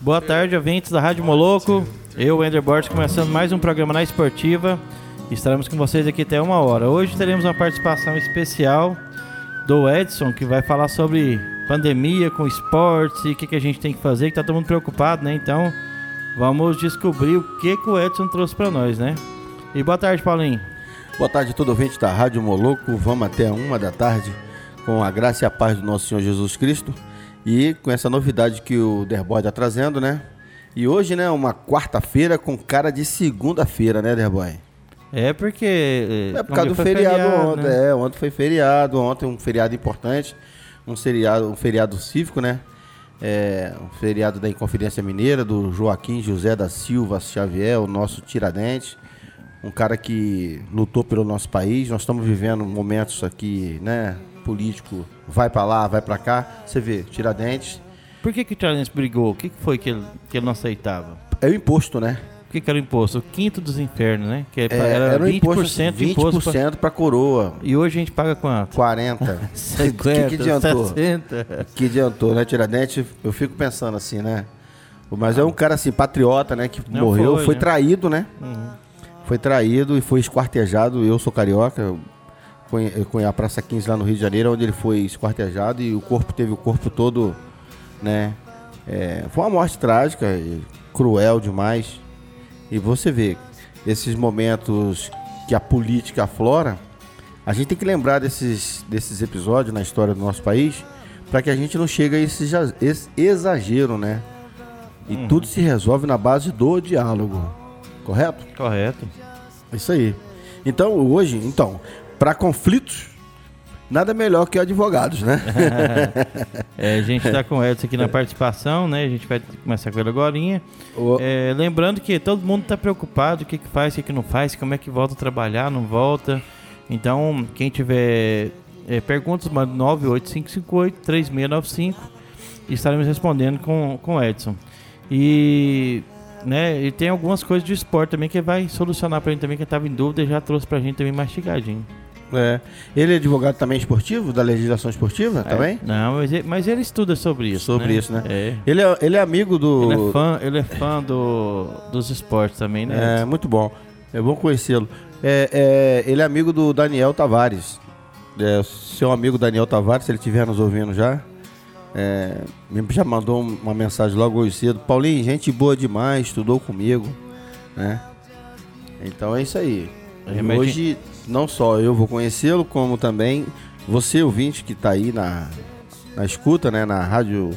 Boa tarde, ouvintes da Rádio Moloco. Eu, Ender Borges, começando mais um programa na Esportiva. Estaremos com vocês aqui até uma hora. Hoje teremos uma participação especial do Edson, que vai falar sobre pandemia com esportes e o que, que a gente tem que fazer, que tá todo mundo preocupado, né? Então, vamos descobrir o que, que o Edson trouxe para nós, né? E boa tarde, Paulinho. Boa tarde a todo ouvinte da Rádio Moloco. Vamos até uma da tarde com a graça e a paz do nosso Senhor Jesus Cristo. E com essa novidade que o Derboy está trazendo, né? E hoje, né, uma quarta-feira com cara de segunda-feira, né, Derboy? É porque. É por causa do feriado, feriado ontem. Né? É, ontem foi feriado, ontem um feriado importante, um feriado, um feriado cívico, né? É, um feriado da Inconfidência Mineira, do Joaquim José da Silva Xavier, o nosso Tiradentes. Um cara que lutou pelo nosso país. Nós estamos vivendo momentos aqui, né? Político, vai para lá, vai para cá. Você vê, Tiradentes. Por que, que o Tiradentes brigou? O que, que foi que ele, que ele não aceitava? É o imposto, né? O que, que era o imposto? O quinto dos infernos, né? Que é, era, era 20%, imposto, 20% imposto para pra coroa. E hoje a gente paga quanto? 40. 50, que, que adiantou? 60. Que adiantou, né, Tiradentes? Eu fico pensando assim, né? Mas é um cara assim, patriota, né? Que Não morreu, foi, foi né? traído, né? Uhum. Foi traído e foi esquartejado. Eu sou carioca, eu a Praça 15 lá no Rio de Janeiro, onde ele foi esquartejado e o corpo teve o corpo todo, né? É, foi uma morte trágica, cruel demais. E você vê, esses momentos que a política aflora, a gente tem que lembrar desses, desses episódios na história do nosso país para que a gente não chegue a esse, esse exagero, né? E uhum. tudo se resolve na base do diálogo. Correto? Correto. Isso aí. Então, hoje, então, para conflitos, nada melhor que advogados, né? é, a gente está com o Edson aqui na participação, né? A gente vai começar com ele agora. É, lembrando que todo mundo está preocupado, o que, que faz, o que, que não faz, como é que volta a trabalhar, não volta. Então, quem tiver é, perguntas, manda 98558-3695 e estaremos respondendo com, com o Edson. E, né, e tem algumas coisas de esporte também que vai solucionar para gente também, que estava em dúvida e já trouxe para a gente também mastigadinho. É. Ele é advogado também esportivo, da legislação esportiva é. também? Não, mas ele, mas ele, estuda sobre isso. Sobre né? isso, né? É. Ele, é, ele é amigo do. Ele é fã, ele é fã do, dos esportes também, né? É, muito bom. É bom conhecê-lo. É, é, ele é amigo do Daniel Tavares. É, seu amigo Daniel Tavares, se ele estiver nos ouvindo já, é, já mandou uma mensagem logo hoje cedo. Paulinho, gente boa demais, estudou comigo. Né? Então é isso aí. Hoje não só eu vou conhecê-lo, como também você, ouvinte, que está aí na, na escuta, né, na Rádio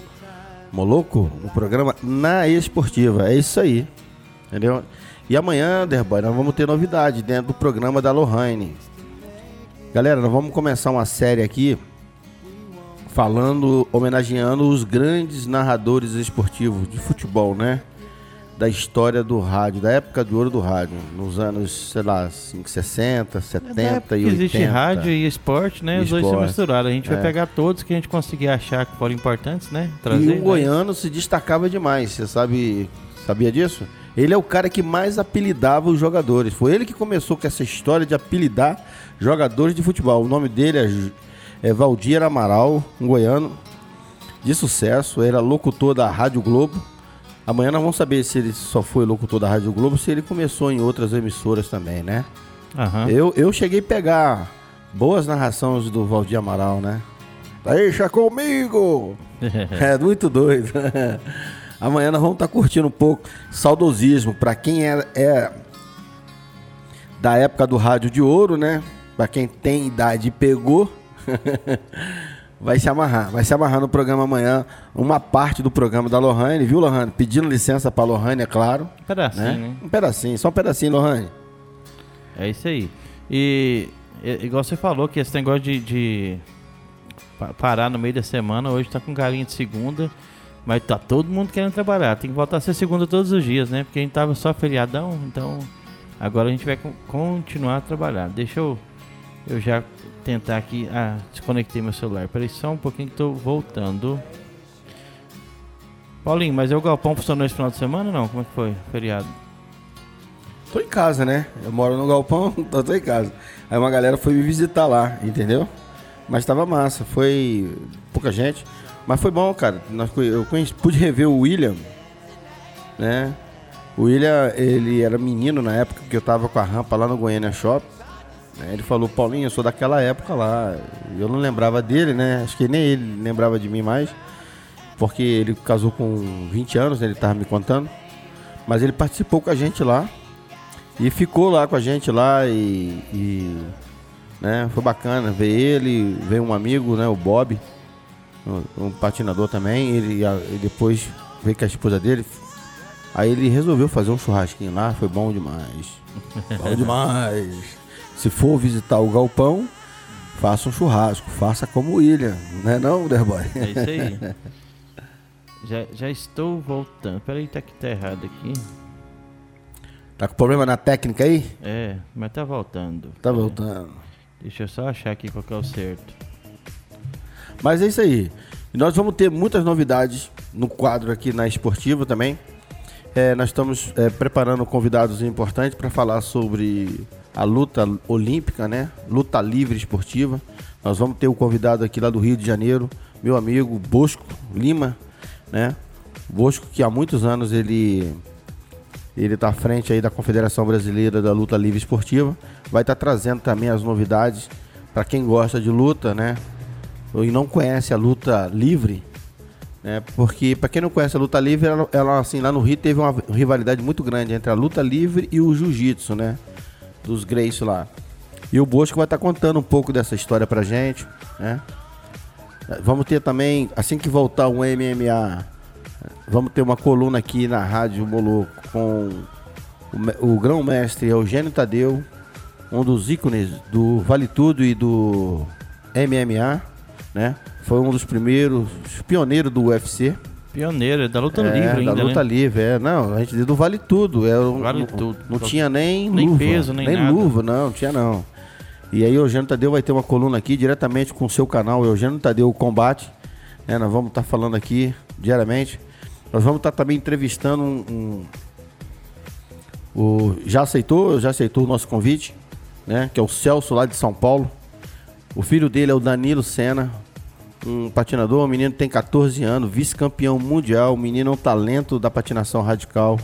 Moloco, no programa Na Esportiva. É isso aí. Entendeu? E amanhã, Derboy, nós vamos ter novidade dentro do programa da Lohane. Galera, nós vamos começar uma série aqui falando, homenageando os grandes narradores esportivos de futebol, né? Da história do rádio, da época de ouro do rádio, nos anos, sei lá, 60, 70 é e 80. Existe rádio e esporte, né? E Os esporte. dois se misturaram. A gente é. vai pegar todos que a gente conseguir achar que foram importantes, né? Trazer, e o né? goiano se destacava demais, você sabe, sabia disso? Ele é o cara que mais apelidava os jogadores. Foi ele que começou com essa história de apelidar jogadores de futebol. O nome dele é, é Valdir Amaral, um goiano de sucesso, era locutor da Rádio Globo Amanhã nós vamos saber se ele só foi locutor da Rádio Globo, se ele começou em outras emissoras também, né? Uhum. Eu, eu cheguei a pegar boas narrações do Valdir Amaral, né? Deixa comigo! é muito doido. Amanhã nós vamos estar tá curtindo um pouco saudosismo para quem é, é da época do rádio de ouro, né? Para quem tem idade e pegou. vai se amarrar. Vai se amarrar no programa amanhã, uma parte do programa da Lohane, viu, Lohane? Pedindo licença pra Lohane, é claro. Um pedacinho, né? né? Um pedacinho, só um pedacinho, Lohane. É isso aí. E, igual você falou, que esse negócio de, de parar no meio da semana, hoje tá com galinha de segunda, mas tá todo mundo querendo trabalhar. Tem que voltar a ser segunda todos os dias, né? Porque a gente tava só feriadão, então agora a gente vai continuar a trabalhar. Deixa eu, eu já tentar aqui. Ah, desconectei meu celular. Peraí só um pouquinho que tô voltando. Paulinho, mas o galpão funcionou esse final de semana ou não? Como é que foi? Feriado? Tô em casa, né? Eu moro no galpão, tô, tô em casa. Aí uma galera foi me visitar lá, entendeu? Mas tava massa, foi pouca gente. Mas foi bom, cara. Eu conheci, pude rever o William, né? O William, ele era menino na época que eu tava com a rampa lá no Goiânia Shop. Né? Ele falou, Paulinho, eu sou daquela época lá. Eu não lembrava dele, né? Acho que nem ele lembrava de mim mais. Porque ele casou com 20 anos, né? ele tava me contando. Mas ele participou com a gente lá. E ficou lá com a gente lá e, e, né, foi bacana ver ele, ver um amigo, né, o Bob, um, um patinador também, ele a- e depois veio com a esposa dele. Aí ele resolveu fazer um churrasquinho lá, foi bom demais. bom demais. Se for visitar o galpão, faça um churrasco, faça como o William, né não, Derboy? É isso aí. já, já estou voltando. Peraí, tá que tá errado aqui. Tá com problema na técnica aí? É, mas tá voltando. Tá É, voltando. Deixa eu só achar aqui qual que é o certo. Mas é isso aí. Nós vamos ter muitas novidades no quadro aqui na Esportiva também. É, nós estamos é, preparando convidados importantes para falar sobre a luta olímpica, né? Luta livre esportiva. Nós vamos ter o convidado aqui lá do Rio de Janeiro, meu amigo Bosco Lima, né? Bosco que há muitos anos ele ele está à frente aí da Confederação Brasileira da Luta Livre Esportiva. Vai estar trazendo também as novidades para quem gosta de luta, né? E não conhece a luta livre, né? Porque para quem não conhece a luta livre, ela, ela, assim lá no Rio teve uma rivalidade muito grande entre a luta livre e o jiu-jitsu, né? Dos Grace lá. E o Bosco vai estar contando um pouco dessa história pra gente, né? Vamos ter também, assim que voltar o MMA, vamos ter uma coluna aqui na Rádio Moloco com o, o grão-mestre Eugênio Tadeu, um dos ícones do Vale Tudo e do MMA, né? Foi um dos primeiros, pioneiros do UFC. Pioneiro, é da luta É, livre ainda, da luta né? livre, é. Não, a gente do Vale Tudo. É, Vale não, tudo. Não tinha nem, Nem luva, peso, nem nada. luva, não, não tinha não. E aí o Eugênio Tadeu vai ter uma coluna aqui diretamente com o seu canal, Eugênio Tadeu Combate. né? nós vamos estar falando aqui diariamente. Nós vamos estar também entrevistando um, um- o já aceitou, já aceitou o nosso convite, né? Que é o Celso lá de São Paulo. O filho dele é o Danilo Senna, um patinador, um menino tem 14 anos, vice-campeão mundial, um menino é um talento da patinação radical,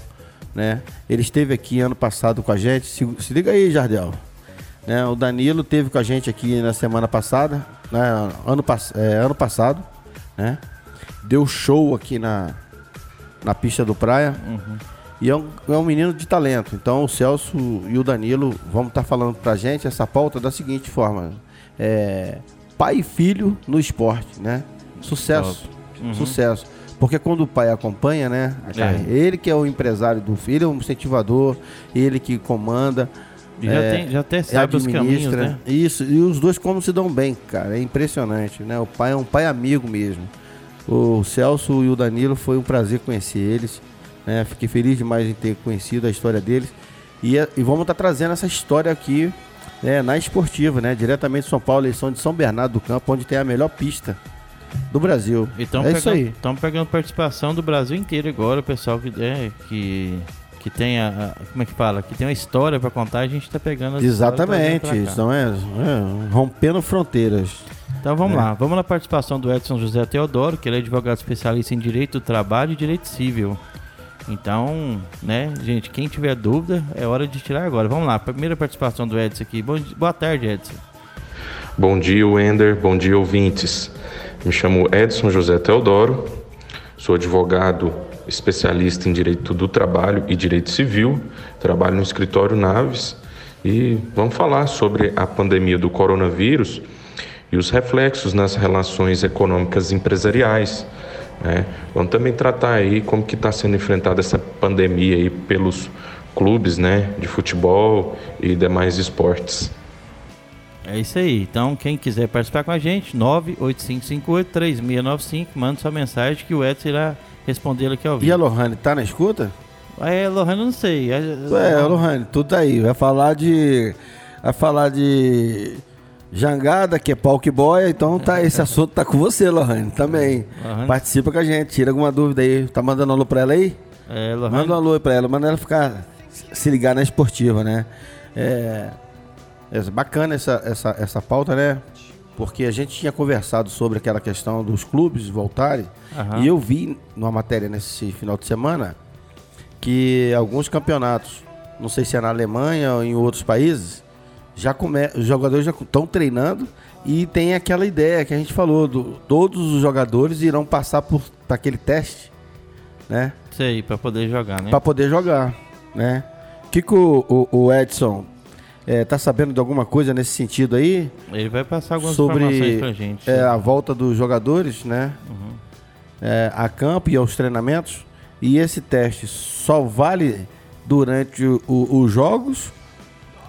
né? Ele esteve aqui ano passado com a gente. Se, se liga aí, Jardel. Né? O Danilo teve com a gente aqui na semana passada, né? ano, é, ano passado, né? Deu show aqui na, na pista do praia. E é um, é um menino de talento. Então o Celso e o Danilo vão estar falando pra gente essa pauta da seguinte forma: é, pai e filho no esporte, né? Sucesso. Sucesso. Porque quando o pai acompanha, né? carreira, Ele que é o empresário do filho, é um incentivador, ele que comanda. Já, é, tem, já até sabe os caminhos, né? Isso, e os dois como se dão bem, cara. É impressionante, né? O pai é um pai amigo mesmo. O Celso e o Danilo foi um prazer conhecer eles. Né? Fiquei feliz demais em ter conhecido a história deles. E, é- e vamos estar trazendo essa história aqui né, na esportiva, né? Diretamente de São Paulo, eles são de São Bernardo do Campo, onde tem a melhor pista do Brasil. E é isso aí. Estamos pegando participação do Brasil inteiro agora, o pessoal que, é, que, que tem a, a- Como é que fala? Que tem uma história pra contar, a gente tá pegando Exatamente, então é, é, rompendo fronteiras. Então vamos É. lá, vamos na participação do Edson José Teodoro, que ele é advogado especialista em direito do trabalho e direito civil. Então, né, gente, quem tiver dúvida, é hora de tirar agora. Vamos lá, primeira participação do Edson aqui. Bom, boa tarde, Edson. Bom dia, Wender. Bom dia, ouvintes. Me chamo Edson José Teodoro, sou advogado especialista em direito do trabalho e direito civil, trabalho no escritório Naves e vamos falar sobre a pandemia do coronavírus e os reflexos nas relações econômicas empresariais. Né? Vamos também tratar aí como que está sendo enfrentada essa pandemia aí pelos clubes né, de futebol e demais esportes. É isso aí. Então, quem quiser participar com a gente, 985583695, manda sua mensagem que o Edson irá responder aqui ao E a vivo. Lohane, tá na escuta? É, Lohane, eu não sei. É, É, Lohane, tu tá aí. Vai falar de. Vai falar de. Jangada, que é pau que boia, então tá, esse assunto tá com você, Lohane, também. Lohane. Participa com a gente, tira alguma dúvida aí. Tá mandando um alô pra ela aí? é, Lohane, Manda um alô aí pra ela, manda ela ficar. Se ligar na esportiva, né? É. é bacana essa, essa, essa pauta, né? Porque a gente tinha conversado sobre aquela questão dos clubes voltarem. Aham. E eu vi numa matéria nesse final de semana que alguns campeonatos, não sei se é na Alemanha ou em outros países, já come, os jogadores já estão treinando e tem aquela ideia que a gente falou, do, todos os jogadores irão passar por, por aquele teste, né? Sei, para poder jogar, né? Para poder jogar, né? O que, que o, o, o Edson é, tá sabendo de alguma coisa nesse sentido aí? Ele vai passar algumas sobre informações pra gente. é, a volta dos jogadores, né? Uhum. É, a campo e aos treinamentos. E esse teste só vale durante os jogos?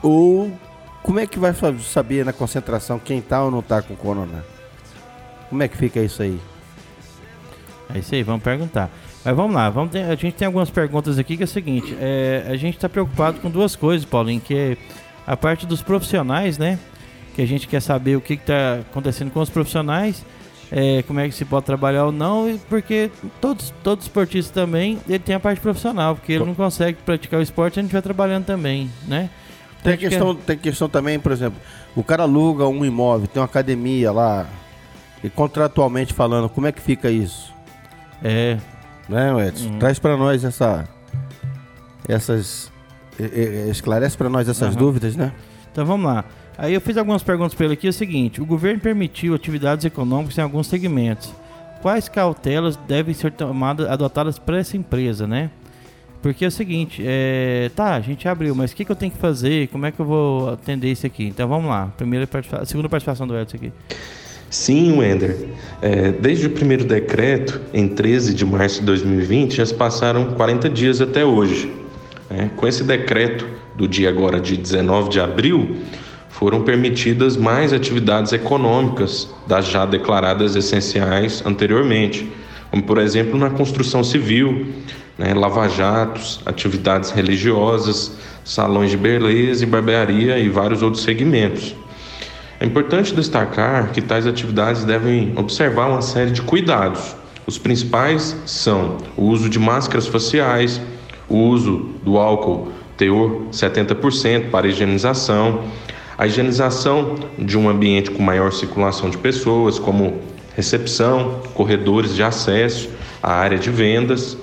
Ou como é que vai saber na concentração quem tá ou não tá com corona? Como é que fica isso aí? É isso aí, vamos perguntar. Mas vamos lá, vamos ter- a gente tem algumas perguntas aqui que é o seguinte, é, a gente está preocupado com duas coisas, Paulinho, que é a parte dos profissionais, né? Que a gente quer saber o que está acontecendo com os profissionais, é, como é que se pode trabalhar ou não, e porque todos, todos esportistas também, ele tem a parte profissional, porque ele não consegue praticar o esporte ele não estiver trabalhando também, né? Tem que é- questão, tem questão também, por exemplo, o cara aluga um imóvel, tem uma academia lá, e contratualmente falando, como é que fica isso? É, Né, Edson? Uhum. Traz pra nós essa. Essas. Esclarece pra nós essas Aham. dúvidas, né? Então vamos lá. Aí eu fiz algumas perguntas para ele aqui. É o seguinte: o governo permitiu atividades econômicas em alguns segmentos. Quais cautelas devem ser tomadas, adotadas para essa empresa, né? Porque é o seguinte, é, tá, a gente abriu, mas o que, que eu tenho que fazer? Como é que eu vou atender isso aqui? Então vamos lá. Primeira participa- segunda participação do Edson aqui. Sim, Wender. É, desde o primeiro decreto, em 13 de março de 2020, já se passaram 40 dias até hoje. né? Com esse decreto do dia agora de 19 de abril, foram permitidas mais atividades econômicas das já declaradas essenciais anteriormente, como por exemplo na construção civil, né, lava-jatos, atividades religiosas, salões de beleza e barbearia e vários outros segmentos. É importante destacar que tais atividades devem observar uma série de cuidados. Os principais são o uso de máscaras faciais, o uso do álcool teor 70% para higienização, a higienização de um ambiente com maior circulação de pessoas, como recepção, corredores de acesso, a área de vendas,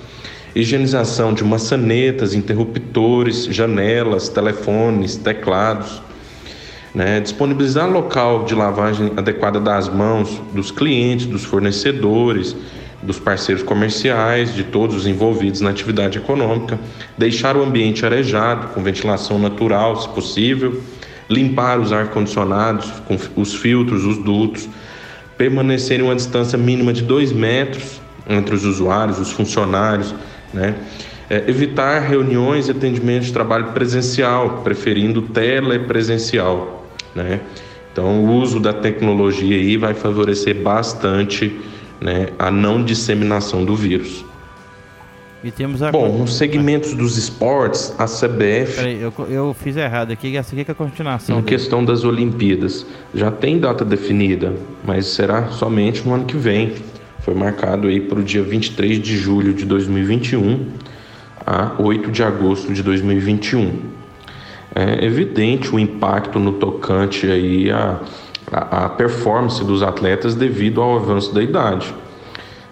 higienização de maçanetas, interruptores, janelas, telefones, teclados, né? disponibilizar local de lavagem adequada das mãos dos clientes, dos fornecedores, dos parceiros comerciais, de todos os envolvidos na atividade econômica, deixar o ambiente arejado, com ventilação natural, se possível, limpar os ar-condicionados, os filtros, os dutos, permanecer em uma distância mínima de dois metros entre os usuários, os funcionários, né? É, evitar reuniões e atendimentos de trabalho presencial, preferindo telepresencial, né? Então, o uso da tecnologia aí vai favorecer bastante né, a não disseminação do vírus. E temos a. Bom, nos segmentos dos esportes, a CBF Peraí, eu, eu fiz errado aqui, essa aqui que é a continuação. Na dele. questão das Olimpíadas, já tem data definida, mas será somente no ano que vem. Foi marcado aí para o dia 23 de julho de 2021 a 8 de agosto de 2021. É evidente o impacto no tocante aí a, a, a performance dos atletas devido ao avanço da idade.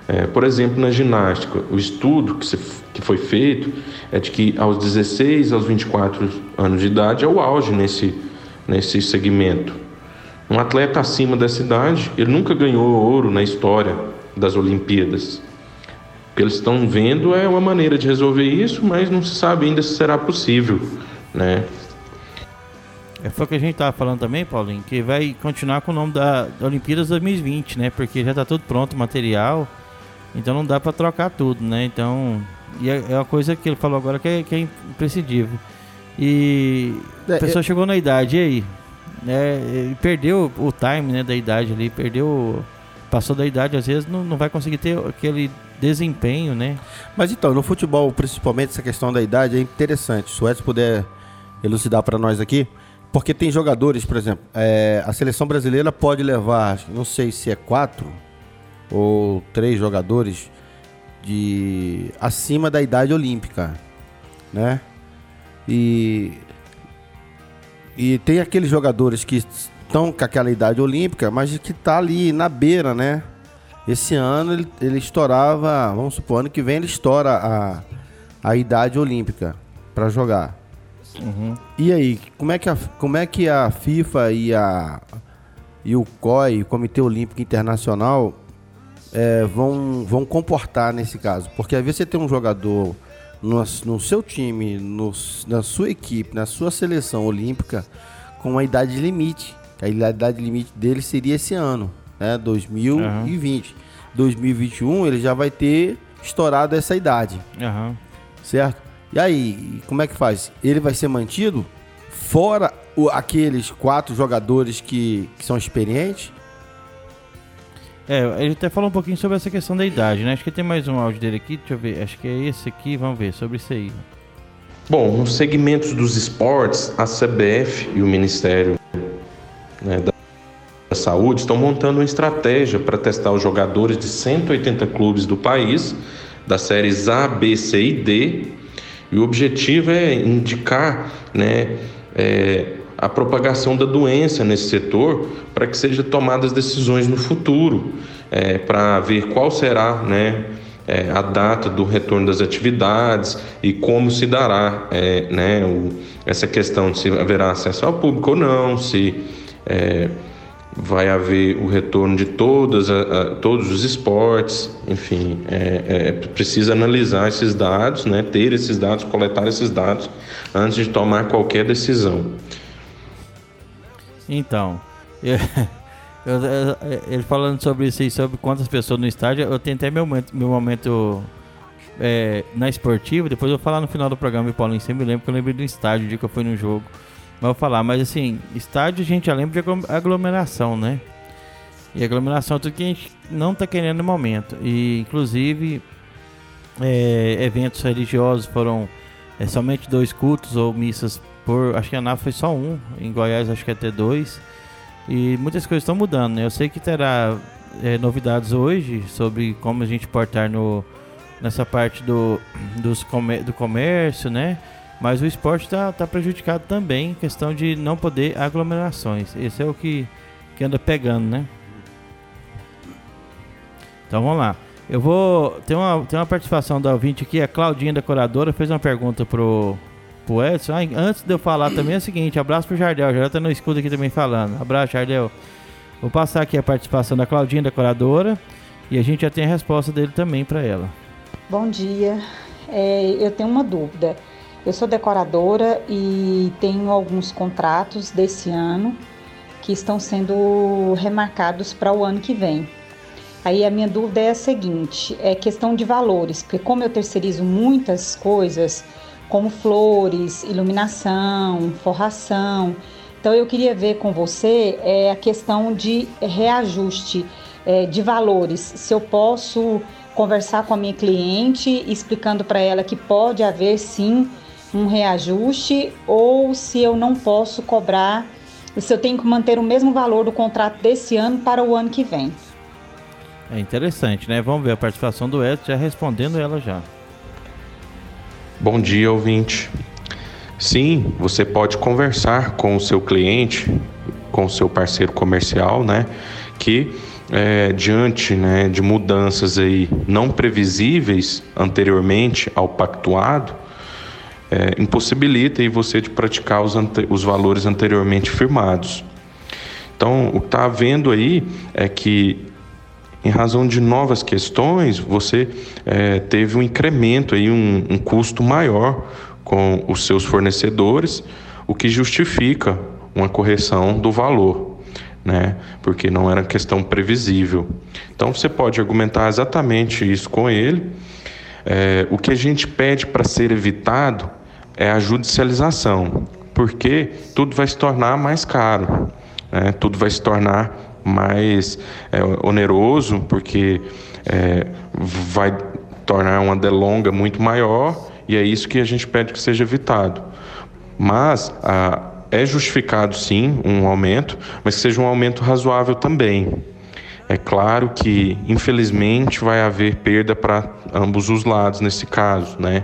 É, por exemplo, na ginástica, o estudo que, se, que foi feito é de que aos 16 aos 24 anos de idade é o auge nesse, nesse segmento. Um atleta acima dessa idade, ele nunca ganhou ouro na história das Olimpíadas. O que eles estão vendo é uma maneira de resolver isso, mas não se sabe ainda se será possível, né? É, Foi o que a gente tava falando também, Paulinho, que vai continuar com o nome da, da Olimpíadas 2020, né? Porque já tá tudo pronto, o material. Então não dá pra trocar tudo, né? Então. E é, é uma coisa que ele falou agora que é, que é imprescindível. E É, a pessoa chegou na idade, e aí? É, perdeu o time né, da idade ali, perdeu. Passou da idade, às vezes não, não vai conseguir ter aquele desempenho, né? Mas então, no futebol, principalmente essa questão da idade é interessante. Se o Edson puder elucidar para nós aqui, porque tem jogadores, por exemplo, é, a seleção brasileira pode levar, não sei se é quatro ou três jogadores de acima da idade olímpica, né? E e tem aqueles jogadores que estão com aquela idade olímpica, mas que tá ali na beira, né? Esse ano ele, ele estourava, vamos supor, ano que vem ele estoura a, a idade olímpica para jogar. Uhum. E aí, como é que a, como é que a FIFA e a e o COI, o Comitê Olímpico Internacional, é, vão, vão comportar nesse caso? Porque às vezes você tem um jogador no, no seu time, no, na sua equipe, na sua seleção olímpica, com uma idade limite. A idade limite dele seria esse ano, né? 2020. Uhum. 2021 ele já vai ter estourado essa idade. Uhum. Certo? E aí, como é que faz? Ele vai ser mantido fora o, aqueles quatro jogadores que, que são experientes? É, ele até falou um pouquinho sobre essa questão da idade, né? Acho que tem mais um áudio dele aqui, deixa eu ver. Acho que é esse aqui, vamos ver, sobre isso aí. Bom, nos segmentos dos esportes, a CBF e o Ministério né, da Saúde estão montando uma estratégia para testar os jogadores de 180 clubes do país, das séries A, B, C e D, e o objetivo é indicar né, é, a propagação da doença nesse setor para que sejam tomadas decisões no futuro, é, para ver qual será né, é, a data do retorno das atividades e como se dará é, né, o, essa questão de se haverá acesso ao público ou não, se é, vai haver o retorno de todas, a, todos os esportes, enfim, é, é, precisa analisar esses dados, né, ter esses dados, coletar esses dados antes de tomar qualquer decisão. Então, eu, eu, ele falando sobre isso aí, sobre quantas pessoas no estádio, eu tentei meu momento, meu momento é, na esportiva, depois eu vou falar no final do programa, e Paulinho, sempre me lembro que eu lembrei do estádio, o dia que eu fui no jogo. Vou falar, mas assim, estádio a gente já lembra de aglomeração, né? E aglomeração é tudo que a gente não tá querendo no momento. E inclusive é, eventos religiosos foram é, somente dois cultos ou missas por. Acho que a NAF foi só um. Em Goiás acho que ia ter dois. E muitas coisas estão mudando, né? Eu sei que terá é, novidades hoje sobre como a gente portar no, nessa parte do, dos, do comércio, né? Mas o esporte está tá prejudicado também questão de não poder aglomerações. Esse é o que, que anda pegando, né? Então vamos lá. Eu vou. Tem uma, tem uma participação da ouvinte aqui, a Claudinha Decoradora, fez uma pergunta pro, pro Edson. Ah, antes de eu falar também é o seguinte: abraço pro Jardel. Já tá no escudo aqui também falando. Abraço, Jardel. Vou passar aqui a participação da Claudinha Decoradora e a gente já tem a resposta dele também para ela. Bom dia. É, eu tenho uma dúvida. Eu sou decoradora e tenho alguns contratos desse ano que estão sendo remarcados para o ano que vem. Aí a minha dúvida é a seguinte: é questão de valores, porque como eu terceirizo muitas coisas, como flores, iluminação, forração, então eu queria ver com você é, a questão de reajuste é, de valores. Se eu posso conversar com a minha cliente, explicando para ela que pode haver sim um reajuste ou se eu não posso cobrar, se eu tenho que manter o mesmo valor do contrato desse ano para o ano que vem. É interessante, né? Vamos ver a participação do Edson já respondendo ela já. Bom dia, ouvinte. Sim, você pode conversar com o seu cliente, com o seu parceiro comercial, né? Que é, diante né, de mudanças aí não previsíveis anteriormente ao pactuado, é, impossibilita você de praticar os, os valores anteriormente firmados. Então, o que está havendo aí é que, em razão de novas questões, você é, teve um incremento, aí, um, um custo maior com os seus fornecedores, o que justifica uma correção do valor, né? Porque não era questão previsível. Então você pode argumentar exatamente isso com ele. É, o que a gente pede para ser evitado é a judicialização, porque tudo vai se tornar mais caro, né? tudo vai se tornar mais é, oneroso, porque é, vai tornar uma delonga muito maior e é isso que a gente pede que seja evitado. Mas a, é justificado sim um aumento, mas que seja um aumento razoável também. É claro que, infelizmente, vai haver perda para ambos os lados nesse caso, né?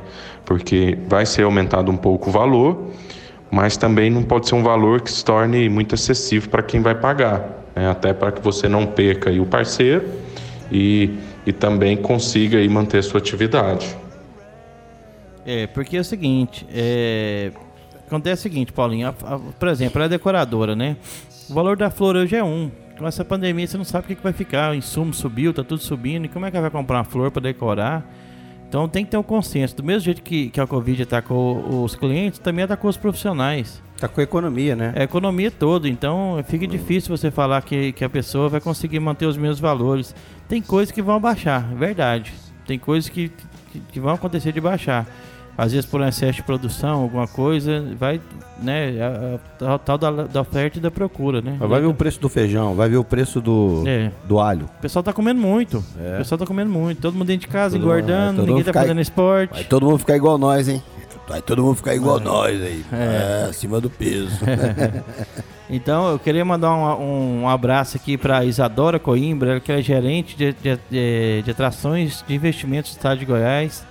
Porque vai ser aumentado um pouco o valor, mas também não pode ser um valor que se torne muito excessivo para quem vai pagar, né? até para que você não perca o parceiro e, e também consiga aí manter a sua atividade. É, porque é o seguinte, é, acontece o seguinte, Paulinho, a, a, por exemplo, ela é decoradora, né? O valor da flor hoje é um. Com essa pandemia você não sabe o que, que vai ficar, o insumo subiu, tá tudo subindo, e como é que ela vai comprar uma flor para decorar? Então tem que ter um consenso. Do mesmo jeito que, que a Covid atacou os clientes, também atacou os profissionais. Atacou a economia, né? É a economia toda. Então fica difícil você falar que, que a pessoa vai conseguir manter os mesmos valores. Tem coisas que vão baixar, é verdade. Tem coisas que, que, que vão acontecer de baixar às vezes por um excesso de produção, alguma coisa, vai, né, a, tal da, da, oferta e da procura, né? Vai ver o preço do feijão, vai ver o preço do, é. do alho. O pessoal tá comendo muito, é. o pessoal tá comendo muito, todo mundo dentro de casa, todo engordando, mundo, ninguém tá fazendo esporte. Vai todo mundo ficar igual nós, hein? Vai todo mundo ficar igual nós aí, é. é. acima do peso. então, eu queria mandar um, um abraço aqui para Isadora Coimbra, que é gerente de, de, de, de atrações de investimentos do estado de Goiás.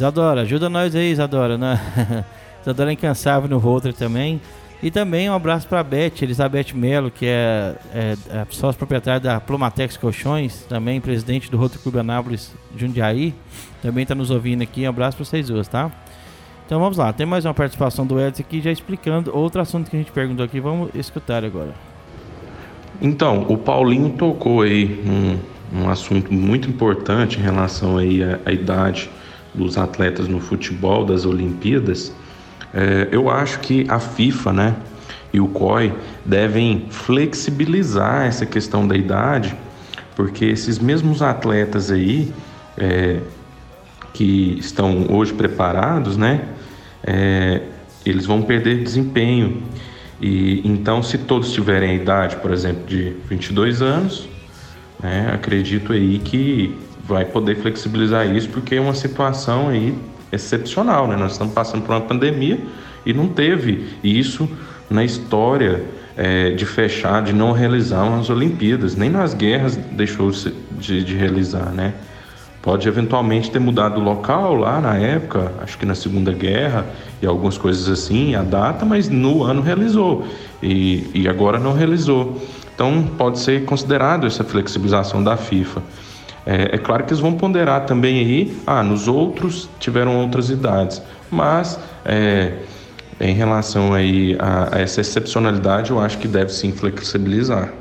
Isadora, ajuda nós aí, Isadora. Né? Isadora é incansável no Rotor também. E também um abraço para a Beth, Elizabeth Melo, que é, é, é sócia proprietária da Plomatex Colchões, também presidente do Rotor Clube Anápolis Jundiaí. Também está nos ouvindo aqui. Um abraço para vocês duas, tá? Então vamos lá, tem mais uma participação do Edson aqui já explicando outro assunto que a gente perguntou aqui. Vamos escutar agora. Então, o Paulinho tocou aí um, um assunto muito importante em relação aí à, à idade dos atletas no futebol, das Olimpíadas, é, eu acho que a FIFA, né, e o COI devem flexibilizar essa questão da idade, porque esses mesmos atletas aí é, que estão hoje preparados, né, é, eles vão perder desempenho. E então, se todos tiverem a idade, por exemplo, de 22 anos, né, acredito aí que vai poder flexibilizar isso porque é uma situação aí excepcional, né? Nós estamos passando por uma pandemia e não teve isso na história é, de fechar, de não realizar umas Olimpíadas, nem nas guerras deixou de, de realizar, né? Pode eventualmente ter mudado o local lá na época, acho que na Segunda Guerra e algumas coisas assim, a data, mas no ano realizou e, e agora não realizou. Então pode ser considerado essa flexibilização da FIFA. É, é, claro que eles vão ponderar também aí, ah, nos outros tiveram outras idades, mas é, em relação aí a, a, essa excepcionalidade, eu acho que deve sim flexibilizar.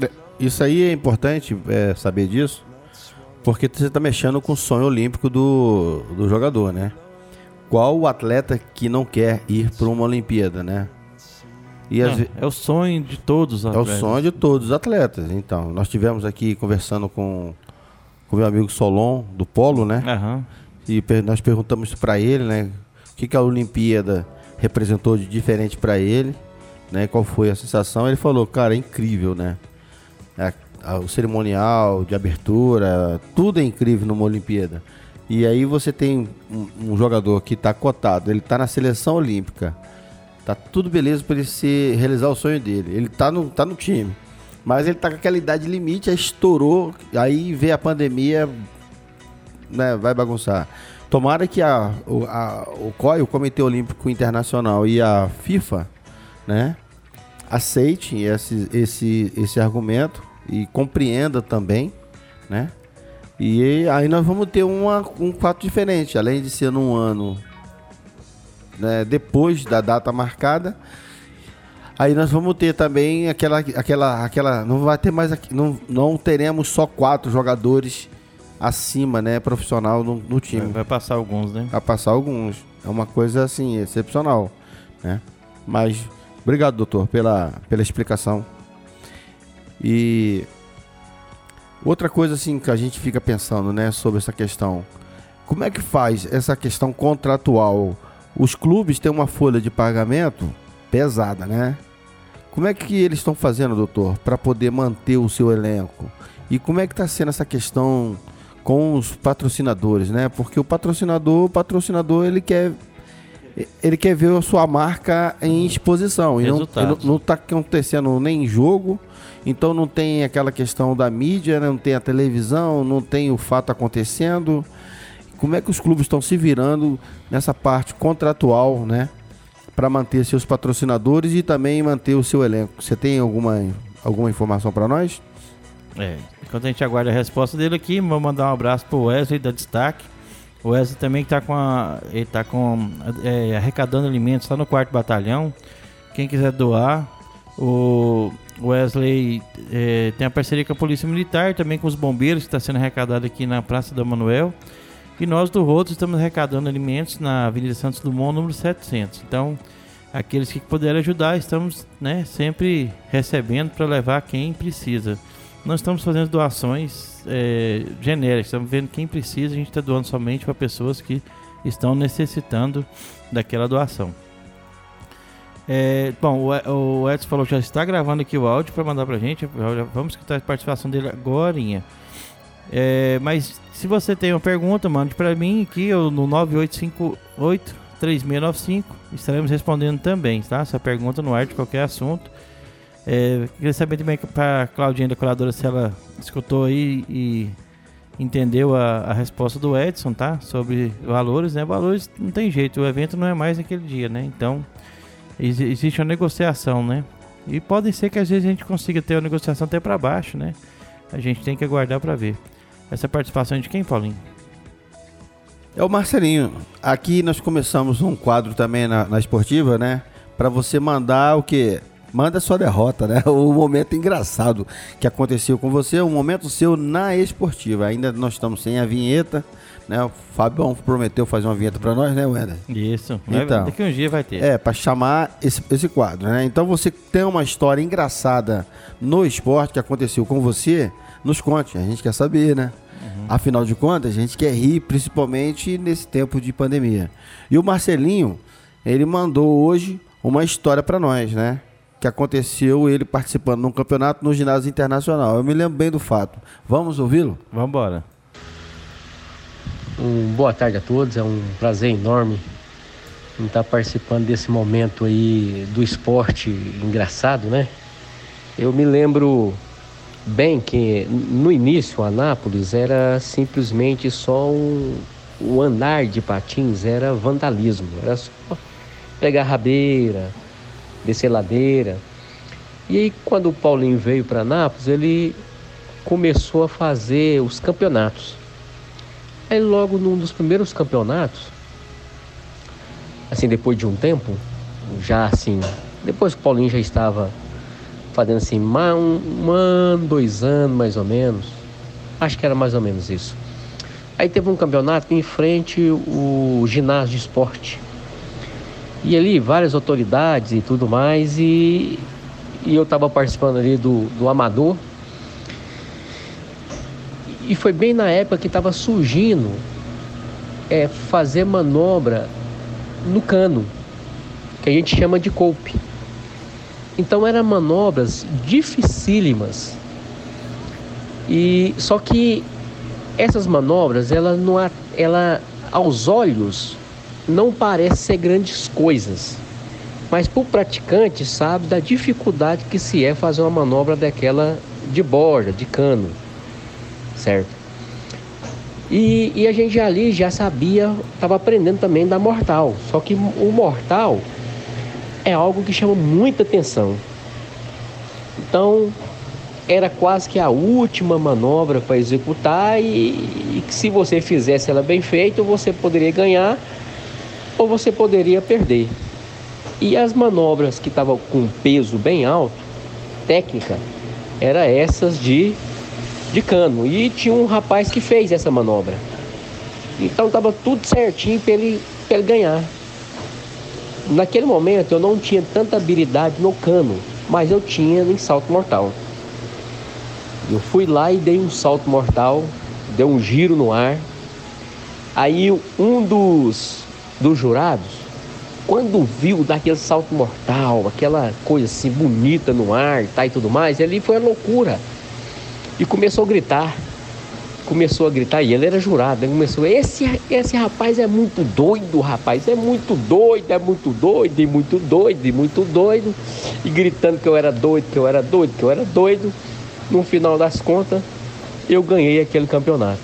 É, isso aí é importante é, saber disso, porque você está mexendo com o sonho olímpico do, do jogador, né? Qual o atleta que não quer ir para uma Olimpíada, né? E é, as... é o sonho de todos os atletas. É o sonho de todos os atletas. Então, nós tivemos aqui conversando com com meu amigo Solon, do Polo, né? Uhum. E nós perguntamos para ele, né? O que, que a Olimpíada representou de diferente para ele, né? Qual foi a sensação? Ele falou, cara, é incrível, né? É, o cerimonial de abertura, tudo é incrível numa Olimpíada. E aí você tem um, um jogador que está cotado, ele está na seleção olímpica, tá tudo beleza para ele se realizar o sonho dele. Ele está no, tá no time. Mas ele tá com aquela idade limite, aí estourou, aí vê a pandemia, né, vai bagunçar. Tomara que a, o, a, o COI, o Comitê Olímpico Internacional e a FIFA, né, aceitem esse, esse, esse argumento e compreenda também, né? E aí nós vamos ter uma, um fato diferente, além de ser num ano né, depois da data marcada, Aí nós vamos ter também aquela, aquela, aquela, não vai ter mais, não, não teremos só quatro jogadores acima, né, profissional no, no time. Vai, passar alguns, né? Vai passar alguns. É uma coisa assim excepcional, né? Mas obrigado, doutor, pela, pela explicação. E outra coisa assim que a gente fica pensando, né, sobre essa questão, como é que faz essa questão contratual? Os clubes têm uma folha de pagamento pesada, né? Como é que eles estão fazendo, doutor, para poder manter o seu elenco? E como é que está sendo essa questão com os patrocinadores, né? Porque o patrocinador, o patrocinador, ele quer ele quer ver a sua marca em exposição. E não está acontecendo nem jogo, então não tem aquela questão da mídia, né? não tem a televisão, não tem o fato acontecendo. Como é que os clubes estão se virando nessa parte contratual, né? Para manter seus patrocinadores e também manter o seu elenco. Você tem alguma, alguma informação para nós? É, enquanto a gente aguarda a resposta dele aqui, vou mandar um abraço para o Wesley da Destaque. O Wesley também está com a, ele tá com é, arrecadando alimentos lá no quarto batalhão. Quem quiser doar, o Wesley é, tem a parceria com a Polícia Militar, também com os bombeiros, que está sendo arrecadado aqui na Praça do Manuel. E nós do Roto estamos arrecadando alimentos na Avenida Santos Dumont, número 700. Então, aqueles que puderem ajudar, estamos né, sempre recebendo para levar quem precisa. Nós estamos fazendo doações é, genéricas, estamos vendo quem precisa, a gente está doando somente para pessoas que estão necessitando daquela doação. É, bom, o Edson falou que já está gravando aqui o áudio para mandar para a gente. Vamos escutar a participação dele agora. É, mas se você tem uma pergunta, mande para mim aqui no 9858 3695. Estaremos respondendo também, tá? Essa pergunta no ar de qualquer assunto. É, queria saber também para Claudinha, decoradora, se ela escutou aí e entendeu a, a, resposta do Edson, tá? Sobre valores, né? Valores não tem jeito, o evento não é mais naquele dia, né? Então, ex existe uma negociação, né? E pode ser que às vezes a gente consiga ter uma negociação até para baixo, né? A gente tem que aguardar para ver. Essa participação é de quem, Paulinho? É o Marcelinho. Aqui nós começamos um quadro também na, na esportiva, né? Para você mandar o que? Manda sua derrota, né? O momento engraçado que aconteceu com você, um momento seu na esportiva. Ainda nós estamos sem a vinheta, né? O Fabião prometeu fazer uma vinheta para nós, né, Wender? Isso. Então, daqui um dia vai ter. É, para chamar esse, esse quadro, né? Então você tem uma história engraçada no esporte que aconteceu com você, nos conte. A gente quer saber, né? Uhum. Afinal de contas, a gente quer rir, principalmente nesse tempo de pandemia. E o Marcelinho, ele mandou hoje uma história para nós, né? Que aconteceu ele participando de um campeonato no ginásio internacional. Eu me lembro bem do fato. Vamos ouvi-lo? Vamos embora. Um boa tarde a todos, é um prazer enorme estar participando desse momento aí do esporte engraçado, né? Eu me lembro Bem, que no início Anápolis era simplesmente só um, um andar de patins, era vandalismo, era só pegar rabeira, descer ladeira. E aí quando o Paulinho veio para Anápolis, ele começou a fazer os campeonatos. Aí logo num dos primeiros campeonatos, assim depois de um tempo, já assim, depois que o Paulinho já estava fazendo assim, um, um ano, dois anos mais ou menos. Acho que era mais ou menos isso. Aí teve um campeonato em frente o ginásio de esporte. E ali várias autoridades e tudo mais. E, e eu estava participando ali do, do Amador. E foi bem na época que estava surgindo é, fazer manobra no cano, que a gente chama de coupe. Então eram manobras dificílimas. E só que essas manobras, ela não ela aos olhos não parece ser grandes coisas. Mas para o praticante sabe da dificuldade que se é fazer uma manobra daquela de borda, de cano, certo? E, e a gente ali já sabia, estava aprendendo também da mortal. Só que o mortal é algo que chama muita atenção. Então, era quase que a última manobra para executar e, e se você fizesse ela bem feita, você poderia ganhar ou você poderia perder. E as manobras que estavam com peso bem alto, técnica, era essas de, de cano. E tinha um rapaz que fez essa manobra. Então estava tudo certinho para ele, ele ganhar. Naquele momento eu não tinha tanta habilidade no cano, mas eu tinha em salto mortal. Eu fui lá e dei um salto mortal, dei um giro no ar. Aí um dos, dos jurados, quando viu daquele salto mortal, aquela coisa assim bonita no ar tá, e tudo mais, ali foi a loucura. E começou a gritar começou a gritar, e ele era jurado, ele começou, esse, esse rapaz é muito doido, rapaz, é muito doido, é muito doido, e muito doido, e muito doido, e gritando que eu era doido, que eu era doido, que eu era doido. No final das contas, eu ganhei aquele campeonato.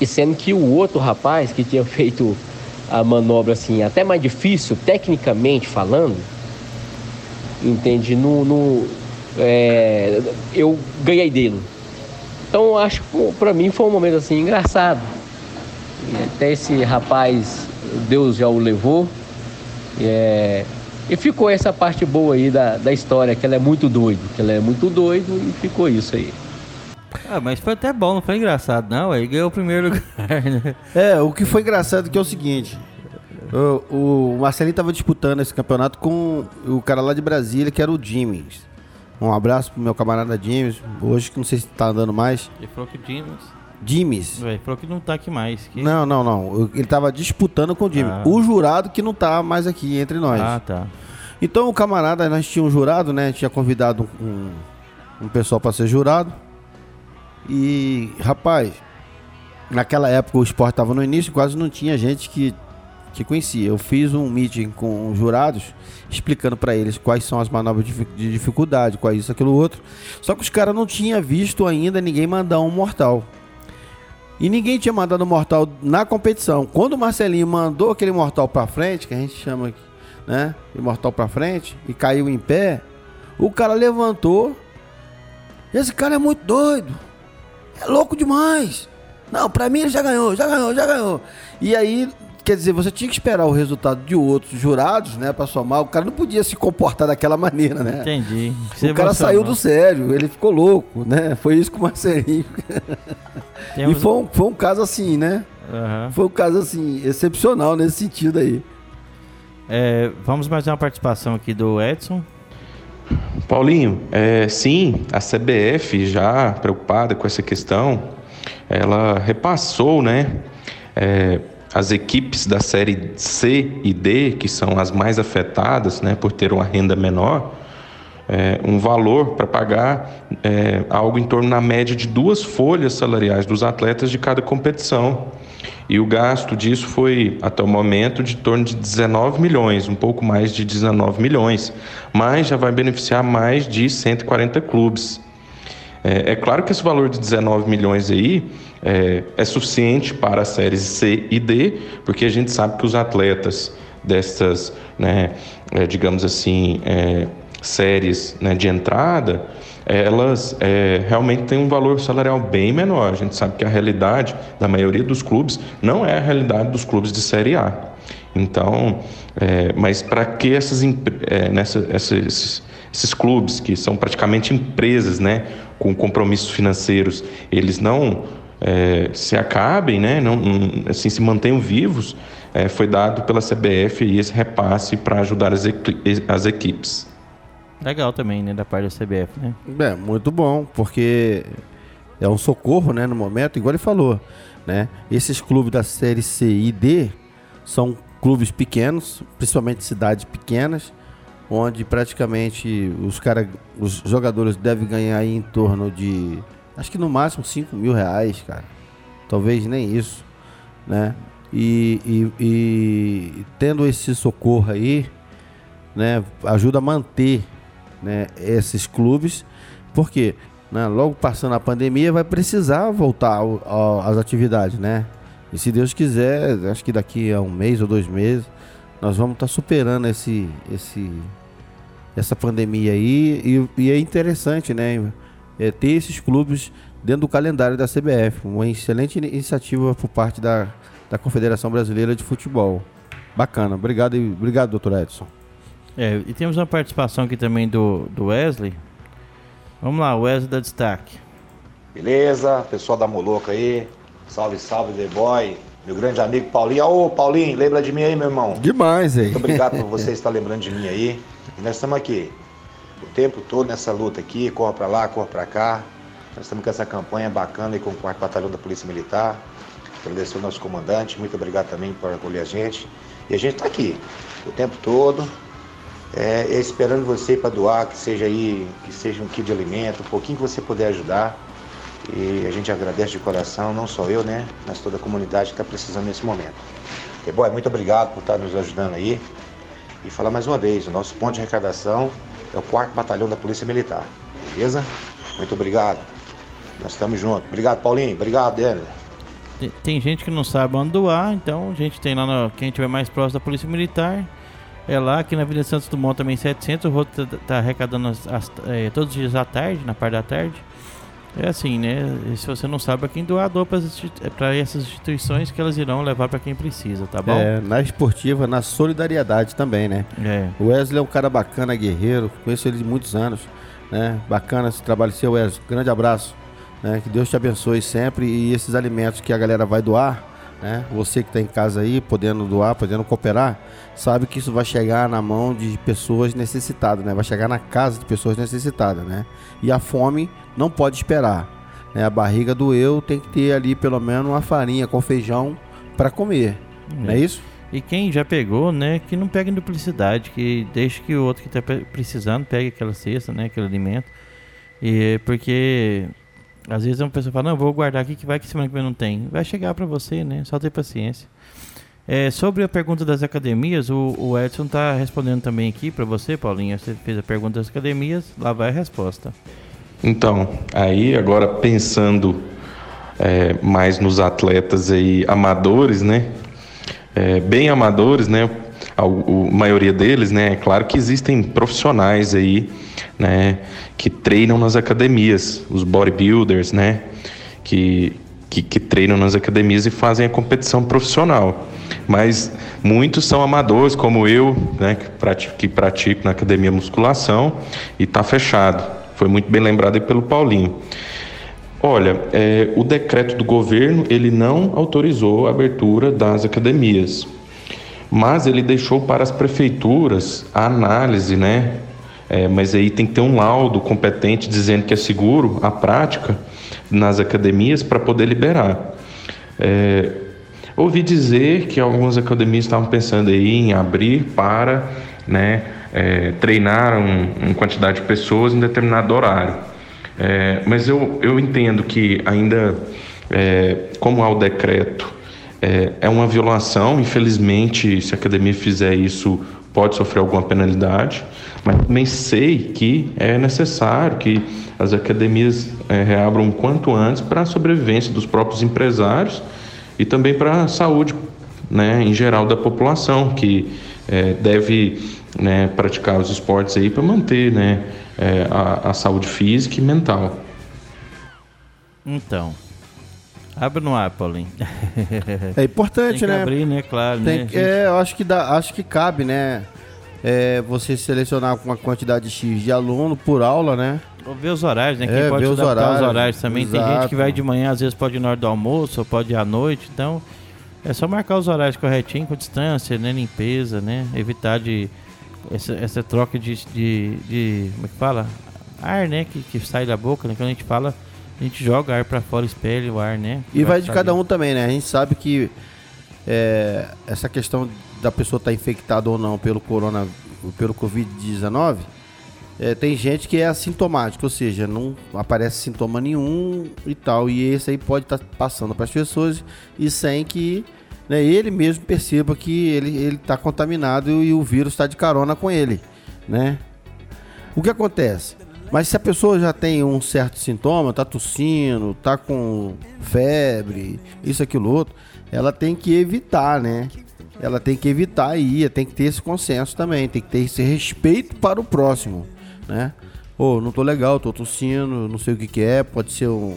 E sendo que o outro rapaz que tinha feito a manobra assim, até mais difícil, tecnicamente falando, entende? No, no é, eu ganhei dele. Então acho que para mim foi um momento assim engraçado. até esse rapaz, Deus já o levou. É, e ficou essa parte boa aí da, da história, que ela é muito doido, que ela é muito doido e ficou isso aí. Ah, mas foi até bom, não foi engraçado, não. Aí ganhou o primeiro lugar, né? É, o que foi engraçado que é o seguinte. O, o Marcelinho tava disputando esse campeonato com o cara lá de Brasília, que era o Jimmins. Um abraço pro meu camarada Jimmins. Hoje que não sei se tá andando mais. Ele falou que o Dimas. Jimmins. Ele falou que não tá aqui mais. Que... Não, não, não. Ele tava disputando com o Jimmy. Ah. O jurado que não tá mais aqui entre nós. Ah, tá. Então o camarada, nós tínhamos um jurado, né? Tinha convidado um, um pessoal para ser jurado. E, rapaz, naquela época o esporte estava no início, quase não tinha gente que, que conhecia. Eu fiz um meeting com os jurados, explicando para eles quais são as manobras de, difi- de dificuldade, quais isso, aquilo, outro. Só que os caras não tinham visto ainda ninguém mandar um mortal. E ninguém tinha mandado mortal na competição. Quando o Marcelinho mandou aquele mortal para frente, que a gente chama aqui, né? De mortal para frente, e caiu em pé, o cara levantou. Esse cara é muito doido. É louco demais. Não, pra mim ele já ganhou, já ganhou, já ganhou. E aí, quer dizer, você tinha que esperar o resultado de outros jurados, né, pra somar. O cara não podia se comportar daquela maneira, né? Entendi. O cara saiu do sério, ele ficou louco, né? Foi isso com o Marcelinho. E Temos... foi um, foi um caso assim, né? Aham. Foi um caso assim, excepcional nesse sentido aí. É, vamos mais uma participação aqui do Edson. Paulinho, é, sim, a CBF já preocupada com essa questão, ela repassou, né, é, as equipes da série C e D, que são as mais afetadas, né, por ter uma renda menor, é, um valor para pagar é, algo em torno na média de duas folhas salariais dos atletas de cada competição. E o gasto disso foi, até o momento, de torno de 19 milhões, um pouco mais de 19 milhões, mas já vai beneficiar mais de 140 clubes. É, é claro que esse valor de 19 milhões aí é, é suficiente para as séries C e D, porque a gente sabe que os atletas dessas, né, é, digamos assim, é, séries né, de entrada, elas é, realmente têm um valor salarial bem menor. A gente sabe que a realidade da maioria dos clubes não é a realidade dos clubes de Série A. Então, é, mas para que essas, é, nessa, esses, esses clubes, que são praticamente empresas né, com compromissos financeiros, eles não é, se acabem, né, não, não- assim, se mantenham vivos, é, foi dado pela CBF esse repasse para ajudar as, equi- as equipes. Legal também, né, da parte da CBF, né? É, muito bom, porque é um socorro, né, no momento, igual ele falou, né? Esses clubes da série C e D são clubes pequenos, principalmente cidades pequenas, onde praticamente os cara, os jogadores devem ganhar em torno de, acho que no máximo 5 mil reais, cara. Talvez nem isso, né? E, e- e tendo esse socorro aí, né, ajuda a manter né, esses clubes, porque né, logo passando a pandemia vai precisar voltar ao- ao- às atividades, né? E se Deus quiser, acho que daqui a um mês ou dois meses, nós vamos estar superando esse, esse, essa pandemia aí e, e é interessante, né? É, ter esses clubes dentro do calendário da CBF, uma excelente iniciativa por parte da, da Confederação Brasileira de Futebol. Bacana, obrigado, e- obrigado, doutor Edson. É, e temos uma participação aqui também do, do Wesley. Vamos lá, Wesley da destaque. Beleza? Pessoal da Moloca aí. Salve, salve, The Boy. Meu grande amigo Paulinho. Ô, Paulinho, lembra de mim aí, meu irmão? Demais, aí. Muito obrigado por você estar lembrando de mim aí. E nós estamos aqui o tempo todo nessa luta aqui, corra pra lá, corra pra cá. Nós estamos com essa campanha bacana aí com o 4 Batalhão da Polícia Militar. Agradecer ao nosso comandante, muito obrigado também por acolher a gente. E a gente está aqui o tempo todo, é, é esperando você para doar, que seja aí, que seja um quilo de alimento, um pouquinho que você puder ajudar. E a gente agradece de coração, não só eu, né? Mas toda a comunidade que está precisando nesse momento. E, boy, muito obrigado por estar nos ajudando aí. E falar mais uma vez, o nosso ponto de arrecadação é o 4 Batalhão da Polícia Militar. Beleza? Muito obrigado. Nós estamos juntos. Obrigado, Paulinho. Obrigado, Daniel. Tem, tem gente que não sabe onde doar, então a gente tem lá, no, quem estiver mais próximo da Polícia Militar, é lá, aqui na Avenida Santos Dumont também 700, o Roto tá, tá arrecadando as- as- é, todos os dias à tarde, na parte da tarde. É assim, né? E se você não sabe, é quem doar, doa para essas instituições que elas irão levar para quem precisa, tá bom? É, na esportiva, na solidariedade também, né? É. O Wesley é um cara bacana, guerreiro, conheço ele de muitos anos, né? Bacana esse trabalho seu, Wesley. Grande abraço, né? Que Deus te abençoe sempre e esses alimentos que a galera vai doar, né? Você que está em casa aí, podendo doar, podendo cooperar, sabe que isso vai chegar na mão de pessoas necessitadas, né? Vai chegar na casa de pessoas necessitadas, né? E a fome não pode esperar. Né? A barriga do eu tem que ter ali pelo menos uma farinha com feijão para comer. É. Não é isso? E quem já pegou, né, que não pegue em duplicidade, que deixe que o outro que está precisando pegue aquela cesta, né, aquele alimento. E porque às vezes uma pessoa fala, não, vou guardar aqui que vai que semana que vem não tem. Vai chegar para você, né? Só ter paciência. É, sobre a pergunta das academias, o, o Edson está respondendo também aqui para você, Paulinha. Você fez a pergunta das academias, lá vai a resposta. Então, aí agora pensando é, mais nos atletas aí amadores, né? É, bem amadores, né? A, a, maioria deles, né? É claro que existem profissionais aí, né? Que treinam nas academias, os bodybuilders, né? Que, que, que treinam nas academias e fazem a competição profissional. Mas muitos são amadores, como eu, né? Que pratico, que pratico na academia musculação e está fechado. Foi muito bem lembrado aí pelo Paulinho. Olha, é, o decreto do governo ele não autorizou a abertura das academias, mas ele deixou para as prefeituras a análise, né? É, mas aí tem que ter um laudo competente dizendo que é seguro a prática nas academias para poder liberar. É, ouvi dizer que algumas academias estavam pensando aí em abrir para, né? é, treinaram uma quantidade de pessoas em determinado horário. É, mas eu, eu entendo que ainda, é, como há o decreto, é, é uma violação. Infelizmente, se a academia fizer isso, pode sofrer alguma penalidade. Mas também sei que é necessário que as academias é, reabram o quanto antes para a sobrevivência dos próprios empresários e também para a saúde né, em geral da população, que é, deve né, praticar os esportes aí para manter né, é, a, a, saúde física e mental. Então, abre no ar, Paulinho. É importante, Tem que né? abrir, né? Claro, Tem, né? É, eu acho que, dá, acho que cabe, né? É, você selecionar com uma quantidade X de aluno por aula, né? Ou ver os horários, né? Quem É, pode ver os horários, os horários também. Tem gente exato. que vai de manhã, às vezes pode ir na hora do almoço, ou pode ir à noite. Então, é só marcar os horários corretinho, com distância, né? Limpeza, né? Evitar de essa, essa troca de, de, de- Como é que fala? Ar, né? Que, que sai da boca, né? Quando a gente fala, a gente joga ar pra fora, espelha o ar, né? E vai de cada um também, né? A gente sabe que é, essa questão da pessoa estar infectada ou não pelo corona, pelo Covid-19, é, tem gente que é assintomático, ou seja, não aparece sintoma nenhum e tal. E esse aí pode estar passando para as pessoas e sem que né, ele mesmo perceba que ele está contaminado e o vírus está de carona com ele, né? O que acontece? Mas se a pessoa já tem um certo sintoma, tá tossindo, tá com febre, isso, aquilo, outro, ela tem que evitar, né? Ela tem que evitar ir, tem que ter esse consenso também, tem que ter esse respeito para o próximo, né? Ô, não tô legal, tô tossindo, não sei o que que é, pode ser um,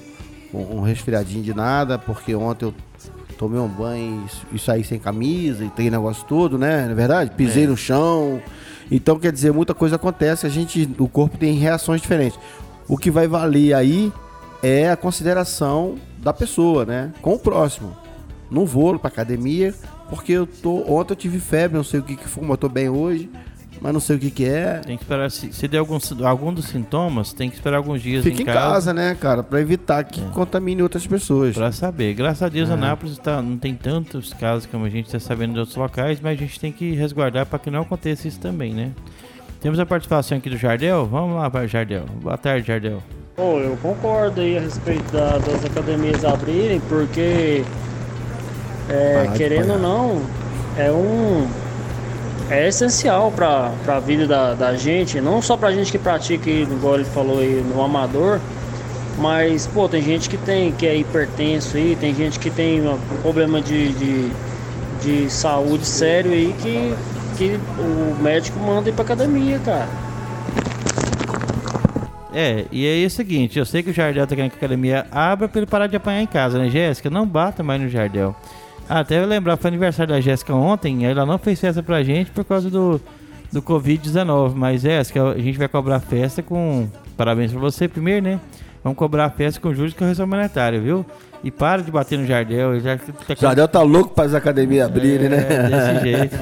um, um resfriadinho de nada, porque ontem eu tomei um banho e, e saí sem camisa e tem negócio todo, né? Não é verdade? Pisei no chão. Então, quer dizer, muita coisa acontece, a gente, o corpo tem reações diferentes. O que vai valer aí é a consideração da pessoa, né? Com o próximo. Não vou pra academia, porque eu tô. Ontem eu tive febre, não sei o que, que foi, mas eu tô bem hoje, mas não sei o que, que é. Tem que esperar, se, se der algum, algum dos sintomas, tem que esperar alguns dias Fica em em casa. casa, né, cara? Pra evitar que É. contamine outras pessoas. Pra saber. Graças a Deus, É. Anápolis tá, não tem tantos casos como a gente está sabendo de outros locais, mas a gente tem que resguardar para que não aconteça isso também, né? Temos a participação aqui do Jardel. Vamos lá, Jardel. Boa tarde, Jardel. Bom, eu concordo aí a respeito da- das academias abrirem, porque é, querendo ou não, é um é essencial para a vida da, da gente, não só pra gente que pratica, igual ele falou aí, no amador, mas pô, tem gente que tem que é hipertenso aí, tem gente que tem um problema de, de, de saúde sério aí que, que o médico manda ir pra academia, cara. É, e aí é o seguinte, eu sei que o Jardel tá querendo que a academia abra pra ele parar de apanhar em casa, né, Jéssica? Não bata mais no Jardel. Ah, até eu lembrar, foi aniversário da Jéssica ontem, ela não fez festa pra gente por causa do, do Covid-19. Mas, Jéssica, a gente vai cobrar festa com. Parabéns pra você primeiro, né? Vamos cobrar a festa com juros de correção monetária, viu? E para de bater no Jardel. Já tá Jardel tá louco para as academias abrirem, né? É, desse jeito.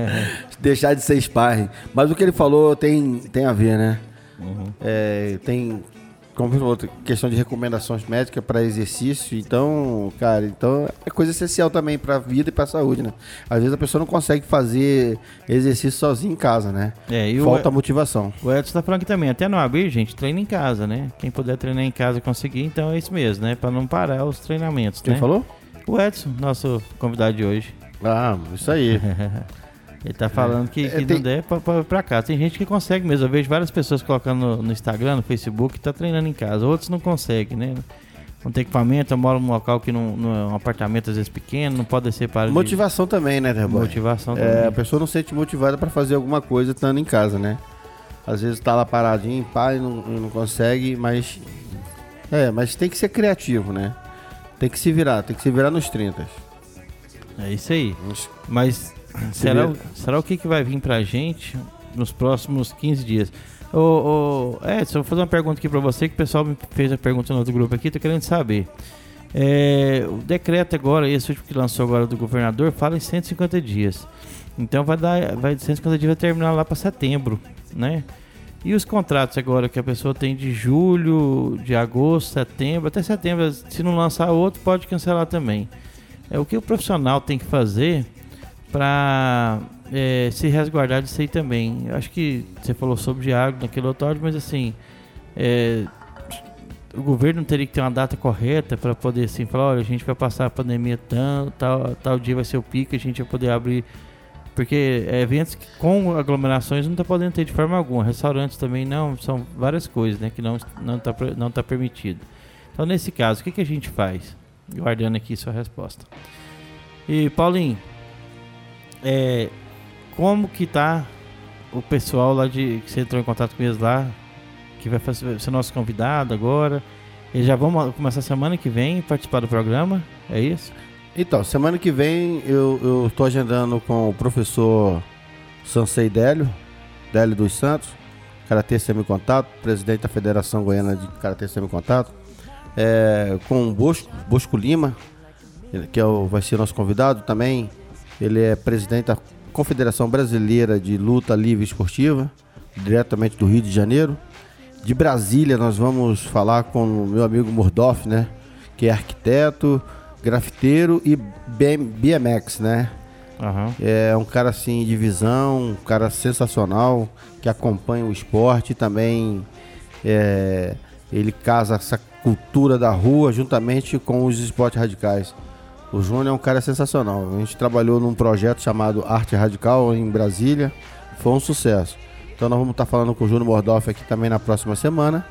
Deixar de ser sparring. Mas o que ele falou tem, tem a ver, né? Uhum. É, tem, como você falou, questão de recomendações médicas para exercício. Então, cara, então é coisa essencial também para a vida e para a saúde, né? Às vezes a pessoa não consegue fazer exercício sozinha em casa, né? É, e o- Falta motivação. O Edson tá falando aqui também, até não abrir, gente, treina em casa, né? Quem puder treinar em casa e conseguir, então é isso mesmo, né? Pra não parar os treinamentos, Quem né? falou? O Edson, nosso convidado de hoje. Ah, isso aí. Ele tá falando que, É, que tem- não der pra, pra, pra casa. Tem gente que consegue mesmo. Eu vejo várias pessoas colocando no, no Instagram, no Facebook, tá treinando em casa. Outros não conseguem, né? Não tem equipamento, eu moro num local que não, não é um apartamento às vezes pequeno, não pode descer para Motivação também, né, de Derboy? motivação É, a também. pessoa não se sente motivada para fazer alguma coisa estando em casa, né? Às vezes tá lá paradinho, pá, e não, não consegue, mas. É, mas tem que ser criativo, né? Tem que se virar, tem que se virar nos 30. É isso aí. Mas será, o- será o que, que vai vir pra gente nos próximos 15 dias? Ô, ô, Edson, vou fazer uma pergunta aqui pra você, que o pessoal me fez a pergunta no outro grupo aqui, tô querendo saber. É, o decreto agora, esse último que lançou agora do governador, fala em 150 dias. Então vai dar, vai 150 dias vai terminar lá para setembro, né? E os contratos agora que a pessoa tem de julho, de agosto, setembro, até setembro, se não lançar outro, pode cancelar também. É o que o profissional tem que fazer para se resguardar disso aí também. Acho que você falou sobre água naquele outro áudio, mas assim, é, o governo teria que ter uma data correta para poder assim falar, olha, a gente vai passar a pandemia tão, tal, tal dia vai ser o pico, a gente vai poder abrir porque é, eventos com aglomerações não está podendo ter de forma alguma. Restaurantes também não, são várias coisas né, que não está não tá, não tá permitido. Então, nesse caso, o que, que a gente faz? Guardando aqui sua resposta. E, Paulinho, é, como que tá o pessoal lá de que você entrou em contato com eles lá, que vai ser nosso convidado agora? Eles já ma- começar semana que vem participar do programa? É isso? Então, semana que vem eu, tô agendando com o professor Sansei Délio, Délio dos Santos, Karatê Semi-Contato, presidente da Federação Goiana de Karatê Semi-Contato, é, com o Bosco, Bosco Lima, que é o, vai ser nosso convidado também. Ele é presidente da Confederação Brasileira de Luta Livre Esportiva, diretamente do Rio de Janeiro. De Brasília, nós vamos falar com o meu amigo Murdoff, né? Que é arquiteto, grafiteiro e BM BMX, né? Aham. É um cara assim de visão, um cara sensacional que acompanha o esporte e também é, ele casa essa cultura da rua juntamente com os esportes radicais. O Júnior é um cara sensacional. A gente trabalhou num projeto chamado Arte Radical em Brasília, foi um sucesso. Então nós vamos estar falando com o Júnior Mordoff aqui também na próxima semana,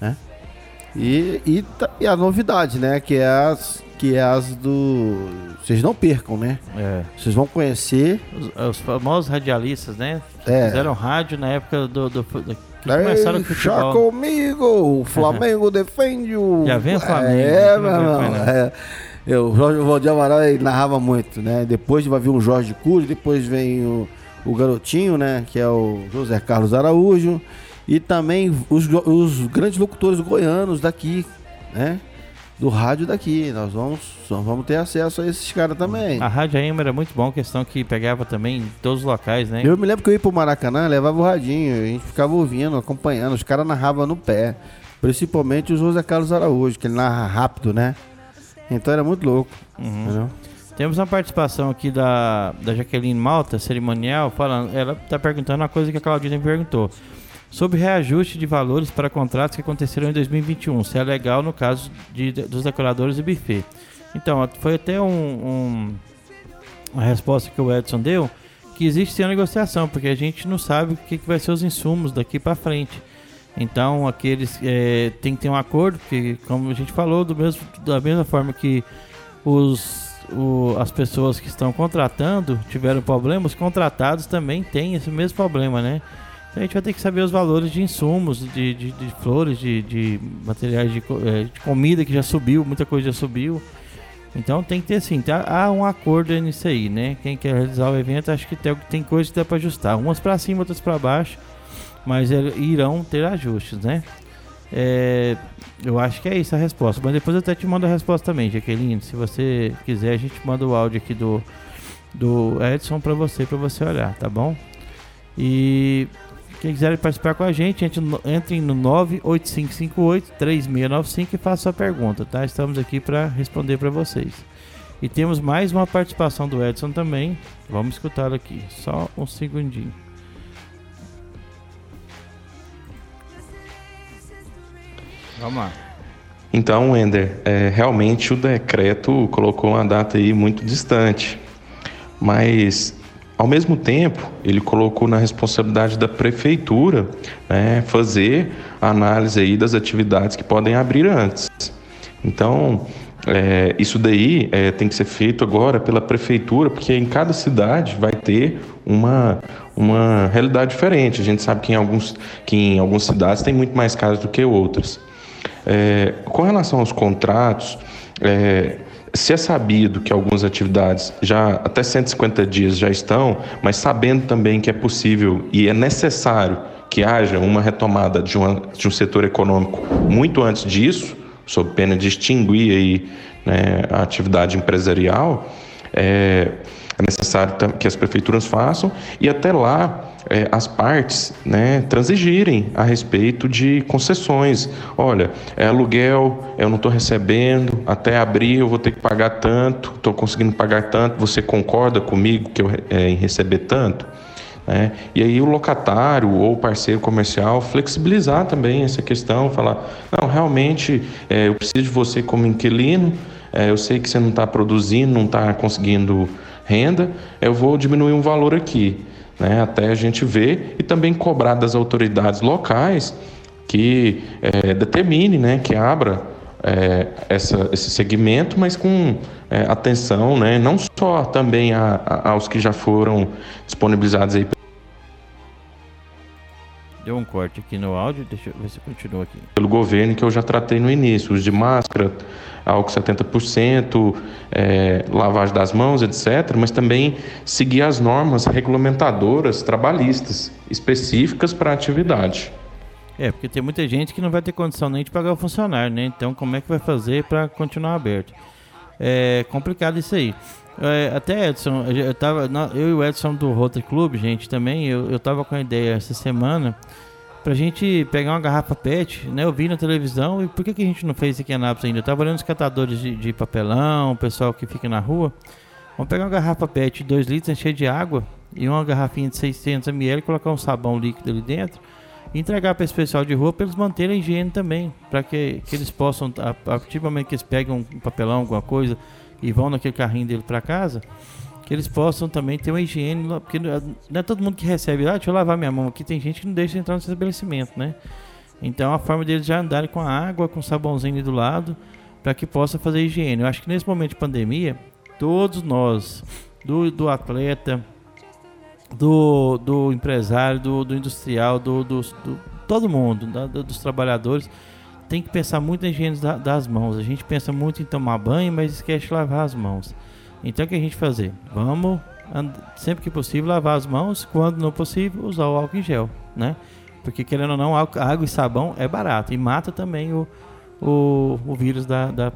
né? E, e, ta- e a novidade, né? Que é as que é as do vocês não percam, né? É. Vocês vão conhecer Os, os famosos radialistas, né? É. Fizeram rádio na época do. do, do que Ei, começaram o chá futebol. comigo! O Flamengo defende o. Já vem o Flamengo, É, não meu irmão. É. Eu, o Jorge Valdir Amaral ele narrava muito, né? Depois vai vir o Jorge Cury, depois vem o, o garotinho, né? Que é o José Carlos Araújo. E também os, os grandes locutores goianos daqui, né? Do rádio daqui. Nós vamos, nós vamos ter acesso a esses caras também. A Rádio AM era muito bom, questão que pegava também em todos os locais, né? Eu me lembro que eu ia pro Maracanã, levava o radinho, a gente ficava ouvindo, acompanhando, os caras narravam no pé. Principalmente o José Carlos Araújo, que ele narra rápido, né? Então era muito louco. Uhum. Entendeu? Temos uma participação aqui da, da Jaqueline Malta, cerimonial, falando. Ela tá perguntando uma coisa que a Claudina me perguntou. Sobre reajuste de valores para contratos que aconteceram em 2021, se é legal no caso de, dos decoradores e buffet. Então, foi até um, um- uma resposta que o Edson deu, que existe sim a negociação, porque a gente não sabe o que, que vai ser os insumos daqui para frente. Então, aqueles é, tem que ter um acordo, porque como a gente falou, do mesmo, da mesma forma que os, o- as pessoas que estão contratando tiveram problemas, os contratados também têm esse mesmo problema, né? Então a gente vai ter que saber os valores de insumos, de, de, de flores, de, de materiais de, é, de, comida que já subiu, muita coisa já subiu. Então tem que ter assim, tá, há um acordo nisso aí, né? Quem quer realizar o evento, acho que tem, tem coisas que dá para ajustar. Umas para cima, outras para baixo, mas é, irão ter ajustes, né? É, eu acho que é isso a resposta. Mas depois eu até te mando a resposta também, Jaqueline. Se você quiser, a gente manda o áudio aqui do, do Edson para você, para você olhar, tá bom? E quem quiser participar com a gente, entre no 98558-3695 e faça sua pergunta, tá? Estamos aqui para responder para vocês. E temos mais uma participação do Edson também. Vamos escutá-lo aqui. Só um segundinho. Vamos lá. Então, Wender, é, realmente o decreto colocou uma data aí muito distante. Mas ao mesmo tempo, ele colocou na responsabilidade da prefeitura né, fazer a análise aí das atividades que podem abrir antes. Então, é, isso daí é, tem que ser feito agora pela prefeitura, porque em cada cidade vai ter uma, uma realidade diferente. A gente sabe que em, alguns, que em algumas cidades tem muito mais casos do que outras. É, com relação aos contratos, é, se é sabido que algumas atividades já até 150 dias já estão, mas sabendo também que é possível e é necessário que haja uma retomada de, uma, de um setor econômico muito antes disso, sob pena de extinguir aí, né, a atividade empresarial, é, é necessário que as prefeituras façam e até lá é, as partes né, transigirem a respeito de concessões. Olha, é aluguel, eu não estou recebendo, até abril eu vou ter que pagar tanto, estou conseguindo pagar tanto, você concorda comigo que eu, é, em receber tanto? É, e aí o locatário ou parceiro comercial flexibilizar também essa questão, falar, não, realmente é, eu preciso de você como inquilino, é, eu sei que você não está produzindo, não está conseguindo renda, eu vou diminuir um valor aqui né, até a gente ver e também cobrar das autoridades locais que é, determine, né, que abra é, essa, esse segmento, mas com é, atenção, né, não só também a, a, aos que já foram disponibilizados aí Deu um corte aqui no áudio, deixa eu ver se continua aqui. Pelo governo que eu já tratei no início, uso de máscara, álcool 70%, é, lavagem das mãos, etc., mas também seguir as normas regulamentadoras trabalhistas específicas para a atividade. É, porque tem muita gente que não vai ter condição nem de pagar o funcionário, né? Então, como é que vai fazer para continuar aberto? É complicado isso aí. É, até Edson, eu, tava, eu e o Edson do Rotary Club, gente, também, eu, eu tava com a ideia essa semana pra gente pegar uma garrafa PET, né? Eu vi na televisão e por que, que a gente não fez aqui em Anápolis ainda? Eu tava olhando os catadores de, de papelão, o pessoal que fica na rua. Vamos pegar uma garrafa PET de 2 litros, encher de água e uma garrafinha de 600 ml, colocar um sabão líquido ali dentro e entregar para esse pessoal de rua para eles manterem a higiene também, para que, que eles possam, a partir do momento que eles pegam um papelão, alguma coisa, e vão naquele carrinho dele para casa, que eles possam também ter uma higiene, porque não é todo mundo que recebe ah, deixa eu lavar minha mão aqui, tem gente que não deixa entrar no estabelecimento, né? Então a forma deles já andarem com a água, com sabãozinho do lado, para que possa fazer higiene. Eu acho que nesse momento de pandemia, todos nós, do, do atleta, do, do empresário, do, do industrial, do, do, do todo mundo, da, dos trabalhadores, tem que pensar muito na higiene das mãos. A gente pensa muito em tomar banho, mas esquece de lavar as mãos. Então o que a gente fazer? Vamos, sempre que possível, lavar as mãos. Quando não possível, usar o álcool em gel, né? Porque querendo ou não, água e sabão é barato e mata também o, o, o vírus da, da,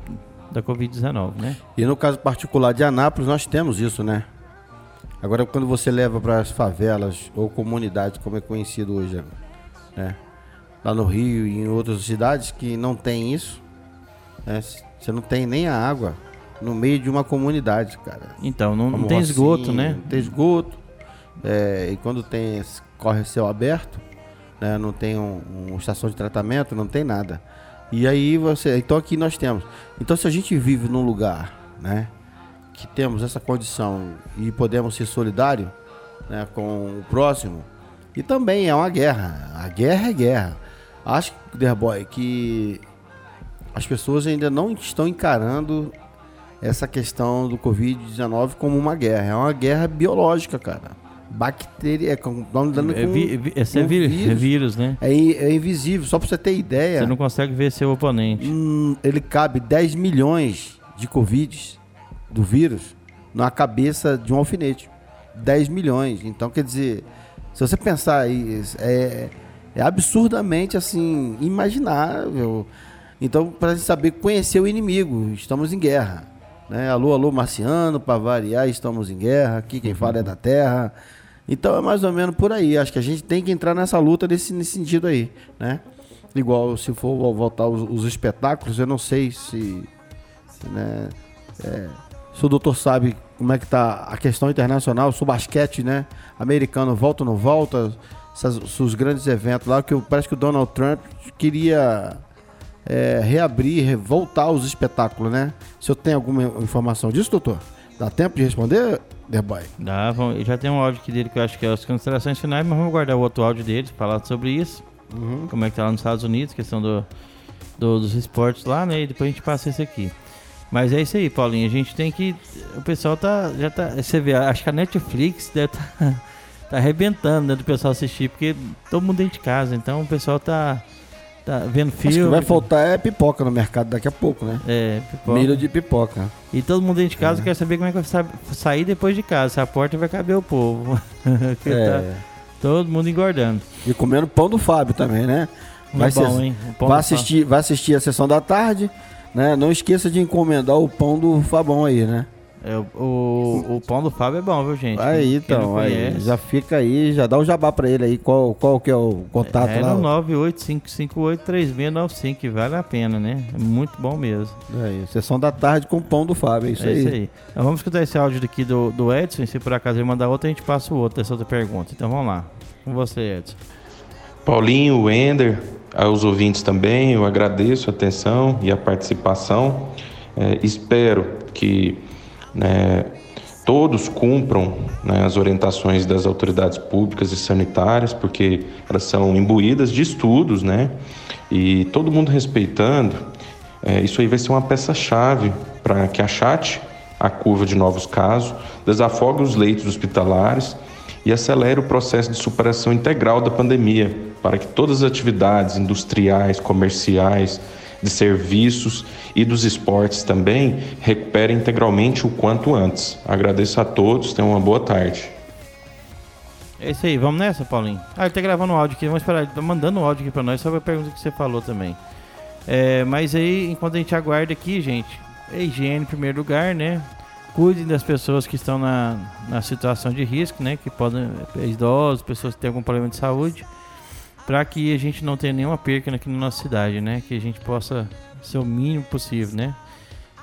da Covid-19, né? E no caso particular de Anápolis, nós temos isso, né? Agora, quando você leva para as favelas ou comunidades, como é conhecido hoje, né? lá no Rio e em outras cidades que não tem isso. Né? Você não tem nem a água no meio de uma comunidade, cara. Então, não, não tem esgoto, né? Não tem esgoto. É, e quando tem corre céu aberto, né? não tem um, uma estação de tratamento, não tem nada. E aí você. Então aqui nós temos. Então se a gente vive num lugar, né? Que temos essa condição e podemos ser solidários né, com o próximo, e também é uma guerra. A guerra é guerra. Acho, Derboy, que as pessoas ainda não estão encarando essa questão do Covid-19 como uma guerra. É uma guerra biológica, cara. bactéria. É, com, dando É, com, vi- vi- esse é, com vi- vírus. é vírus, né? É, é invisível, só pra você ter ideia. Você não consegue ver seu oponente. hum, ele cabe 10 milhões de Covid do vírus na cabeça de um alfinete. 10 milhões. Então, quer dizer, se você pensar aí, é, é absurdamente assim, imaginável. Então, para saber conhecer o inimigo, estamos em guerra. Né? Alô, alô, marciano, para variar, estamos em guerra. Aqui quem fala é da Terra. Então é mais ou menos por aí. Acho que a gente tem que entrar nessa luta nesse, nesse sentido aí, né? Igual se for voltar os, os espetáculos, eu não sei se, se, né, é, se o doutor sabe como é que tá a questão internacional, se o basquete, né, americano volta ou não volta, se os grandes eventos lá, que eu- parece que o Donald Trump queria é, reabrir, re- voltar os espetáculos, né? Se eu tenho alguma informação disso, doutor? Dá tempo de responder, Derboy? Dá, vamos- já tem um áudio aqui dele que eu acho que é as considerações finais, mas vamos guardar o outro áudio dele, falar sobre isso. Como é que tá lá nos Estados Unidos, questão do, do- dos esportes lá, né? E depois a gente passa esse aqui. Mas é isso aí, Paulinho. A gente tem que. O pessoal tá. Já tá. Você vê, acho que a Netflix deve tá, tá arrebentando né, do pessoal assistir, porque todo mundo dentro de casa. Então o pessoal tá. Tá vendo Acho que filme. vai faltar é pipoca no mercado daqui a pouco, né? É, pipoca. Milho de pipoca. E todo mundo dentro de casa quer saber como é que vai sa- sair depois de casa. Se a porta vai caber o povo. Tá É. todo mundo engordando. E comendo pão do Fábio também, né? Vai ser- bom, hein? Vai assistir, vai assistir a sessão da tarde, né? Não esqueça de encomendar o pão do Fabão aí, né? É, o, o, pão do Fábio é bom, viu, gente? Aí, Quem então, aí, já fica aí, já dá o jabá pra ele aí, qual, qual que é o contato é lá. no 985583695, que vale a pena, né? É muito bom mesmo. Aí, sessão da tarde com o pão do Fábio, é isso é aí. isso aí. Então, vamos escutar esse áudio daqui do, do Edson. e Se por acaso ele mandar outro, a gente passa o outro dessa outra pergunta. Então vamos lá. Com você, Edson. Paulinho, Wender, aos ouvintes também, eu agradeço a atenção e a participação. É, espero que né, todos cumpram né, as orientações das autoridades públicas e sanitárias, porque elas são imbuídas de estudos, né? E todo mundo respeitando, é, isso aí vai ser uma peça-chave para que achate a curva de novos casos, desafogue os leitos hospitalares e acelere o processo de superação integral da pandemia, para que todas as atividades industriais, comerciais, de serviços e dos esportes também recuperem integralmente o quanto antes. Agradeço a todos, tenham uma boa tarde. É isso aí, vamos nessa, Paulinho? Ah, ele tá gravando um áudio aqui, vamos esperar. Ele tá mandando um áudio aqui pra nós sobre a pergunta que você falou também. É, mas aí, enquanto a gente aguarda aqui, gente, é higiene em primeiro lugar, né? Cuidem das pessoas que estão na, na situação de risco, né? Que podem, idosos, pessoas que têm algum problema de saúde, para que a gente não tenha nenhuma perca aqui na nossa cidade, né? Que a gente possa ser o mínimo possível, né?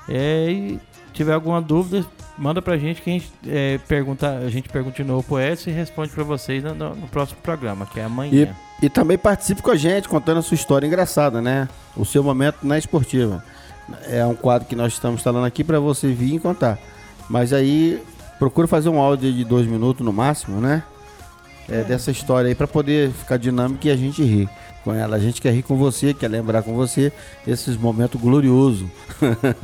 É, e tiver alguma dúvida, manda pra gente que a gente é, pergunta, a gente pergunta de novo pro Edson e responde pra vocês no, no- próximo programa, que é amanhã. E também participe com a gente, contando a sua história engraçada, né? O seu momento na esportiva. É um quadro que nós estamos instalando aqui para você vir e contar. Mas aí, procure fazer um áudio de dois minutos no máximo, né? É, dessa história aí, para poder ficar dinâmico e a gente rir com ela. A gente quer rir com você, quer lembrar com você esses momentos gloriosos.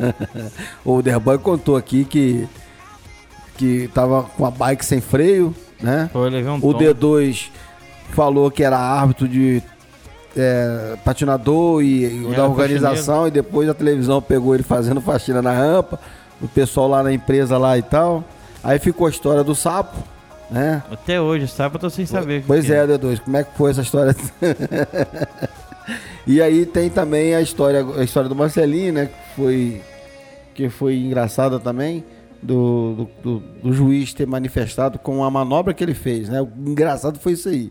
o Derboy contou aqui que, que tava com a bike sem freio, né? Foi, um O tom. D2 falou que era árbitro de é, patinador e, e da organização e depois a televisão pegou ele fazendo faxina na rampa, o pessoal lá na empresa lá e tal. Aí ficou a história do sapo, né? Até hoje, sabe? Eu tô sem saber. o que Pois que é, D2, como é que foi essa história? e aí tem também a história, a história do Marcelinho, né? Que foi, que foi engraçada também, do, do, do- do juiz ter manifestado com a manobra que ele fez, né? O engraçado foi isso aí.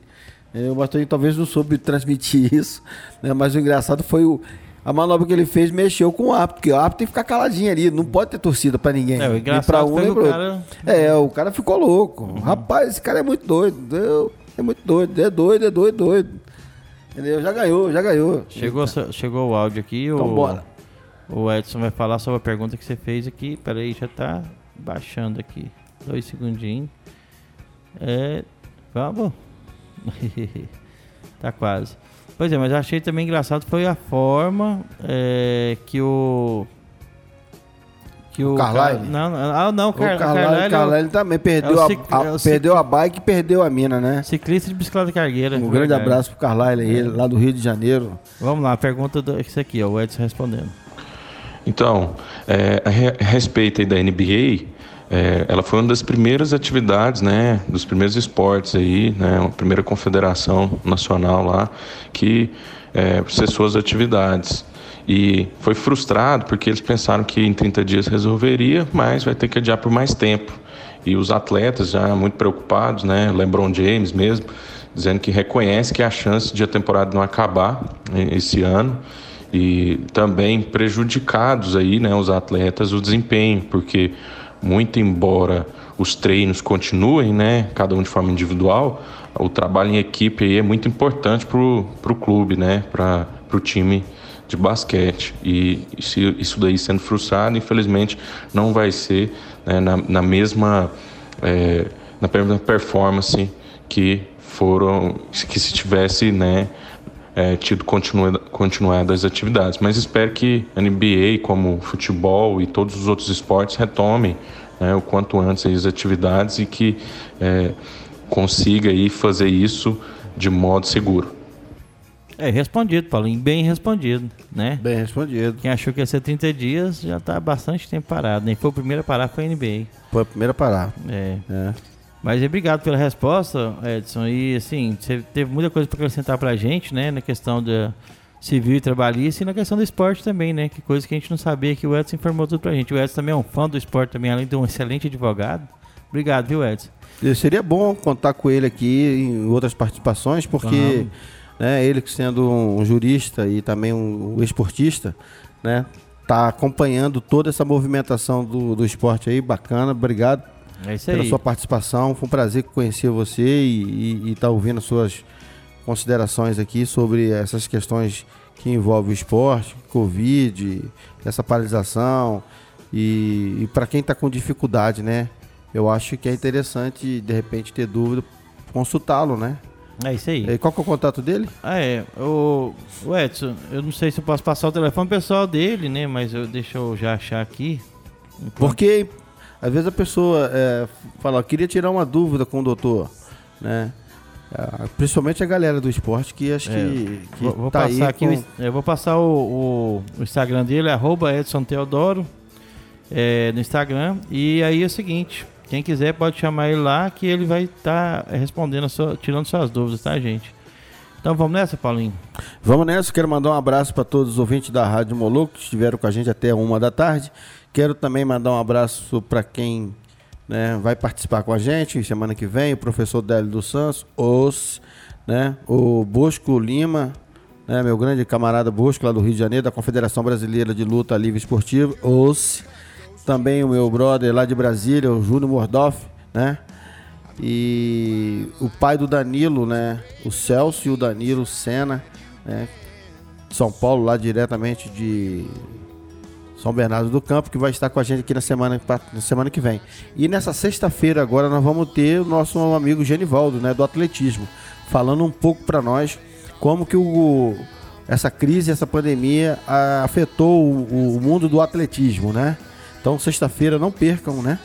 É, O Marcelinho talvez não soube transmitir isso, né? Mas o engraçado foi o. A manobra que ele fez mexeu com o árbitro, porque o árbitro tem que ficar caladinho ali, não pode ter torcida pra ninguém. É, nem pra um, nem pro cara- É, o cara ficou louco. Rapaz, esse cara é muito doido. É muito doido, é doido, é doido, doido. Entendeu? Já ganhou, já ganhou. Chegou, chegou o áudio aqui. Então o, bora. O Edson vai falar sobre a pergunta que você fez aqui. Peraí, já tá baixando aqui. Dois segundinhos. É. Vamos. tá quase. Pois é, mas eu achei também engraçado foi a forma é, que o. Que o Carlyle? Car- Não, não, ah, não, O Car... Carlyle, Carlyle é o Carlyle também perdeu, é o a- cic- a, é o cic- perdeu a bike e perdeu a mina, né? ciclista de bicicleta cargueira. Um é grande verdade. abraço pro Carlyle aí, lá do Rio de Janeiro. Vamos lá, a pergunta do... Isso aqui, ó, o Edson respondendo. Então, é, re- a respeito aí da NBA, é, ela foi uma das primeiras atividades, né, dos primeiros esportes aí, né, a primeira confederação nacional lá que é, cessou as atividades. E foi frustrado porque eles pensaram que em 30 dias resolveria, mas vai ter que adiar por mais tempo. E os atletas já muito preocupados, né, LeBron James mesmo, dizendo que reconhece que há chance de a temporada não acabar né, esse ano e também prejudicados aí, né, os atletas, o desempenho, porque muito embora os treinos continuem, né, cada um de forma individual, o trabalho em equipe aí é muito importante para o clube, né, para o time de basquete. E se isso daí sendo frustrado, infelizmente não vai ser né, na, na mesma é, na mesma performance que foram que se tivesse, né, é, tido continua, continuado as atividades. Mas espero que a NBA, como futebol e todos os outros esportes, retomem né, o quanto antes as atividades e que é, consiga aí fazer isso de modo seguro. É, respondido, Paulinho, bem respondido, né? Bem respondido. Quem achou que ia ser 30 dias já tá há bastante tempo parado, nem foi o primeiro a parar foi a NBA. Foi a primeira a parar. É. É. Mas obrigado pela resposta, Edson. E assim, você teve muita coisa para acrescentar pra gente, né? Na questão da civil e trabalhista e na questão do esporte também, né? Que coisa que a gente não sabia que o Edson informou tudo pra gente. O Edson também é um fã do esporte também, além de um excelente advogado. Obrigado, viu, Edson? Seria bom contar com ele aqui em outras participações, porque né, ele sendo um jurista e também um esportista, né, tá acompanhando toda essa movimentação do, do esporte aí, bacana, obrigado É isso pela aí. sua participação, foi um prazer conhecer você e estar ouvindo as suas considerações aqui sobre essas questões que envolvem o esporte, Covid, essa paralisação e, e para quem está com dificuldade, né? Eu acho que é interessante, de repente, ter dúvida, consultá-lo, né? É isso aí. E qual que é o contato dele? Ah, é. O, o Edson, eu não sei se eu posso passar o telefone pessoal dele, né? Mas eu, deixa eu já achar aqui. Porque às vezes a pessoa é, fala, queria tirar uma dúvida com o doutor, né? Ah, Principalmente a galera do esporte que acho É, que, que Vou, vou tá passar aqui, com- o, eu vou passar o, o- o Instagram dele, arroba Edson Teodoro, é, no Instagram. E aí é o seguinte, quem quiser pode chamar ele lá que ele vai estar respondendo, a sua- tirando suas dúvidas, tá, gente? Então vamos nessa, Paulinho? Vamos nessa, quero mandar um abraço para todos os ouvintes da Rádio Moloco que estiveram com a gente até uma da tarde. Quero também mandar um abraço para quem né, vai participar com a gente semana que vem, o professor Délio dos Santos, os, né, o Bosco Lima, né, meu grande camarada Bosco lá do Rio de Janeiro, da Confederação Brasileira de Luta Livre Esportiva, os, também o meu brother lá de Brasília, o Júnior Mordoff, né, e o pai do Danilo, né? O Celso e o Danilo Senna, né? de São Paulo, lá diretamente de São Bernardo do Campo, que vai estar com a gente aqui na semana, na semana que vem. E nessa sexta-feira agora nós vamos ter o nosso amigo Genivaldo, né? Do atletismo, falando um pouco para nós como que o, essa crise, essa pandemia afetou o, o mundo do atletismo, né? Então sexta-feira não percam, né?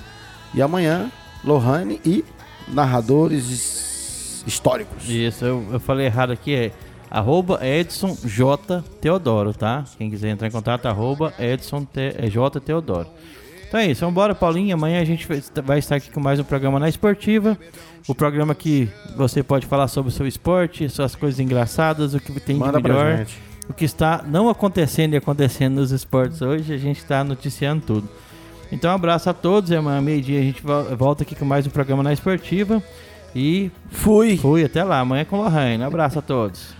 E amanhã, Lohane e narradores históricos. Isso, eu, eu falei errado aqui, é arroba Edson J. Teodoro, tá? Quem quiser entrar em contato, arroba Edson Te, é, J. Teodoro. Então é isso, vamos embora, Paulinho. Amanhã a gente vai- estar aqui com mais um programa na Esportiva. O programa que você pode falar sobre o seu esporte, suas coisas engraçadas, o que tem Manda de melhor. O que está não acontecendo e acontecendo nos esportes hoje, a gente está noticiando tudo. Então, um abraço a todos. É amanhã, meio-dia, a gente vo- volta aqui com mais um programa na Esportiva. E Fui. fui até lá. Amanhã com Lohane. Um abraço a todos.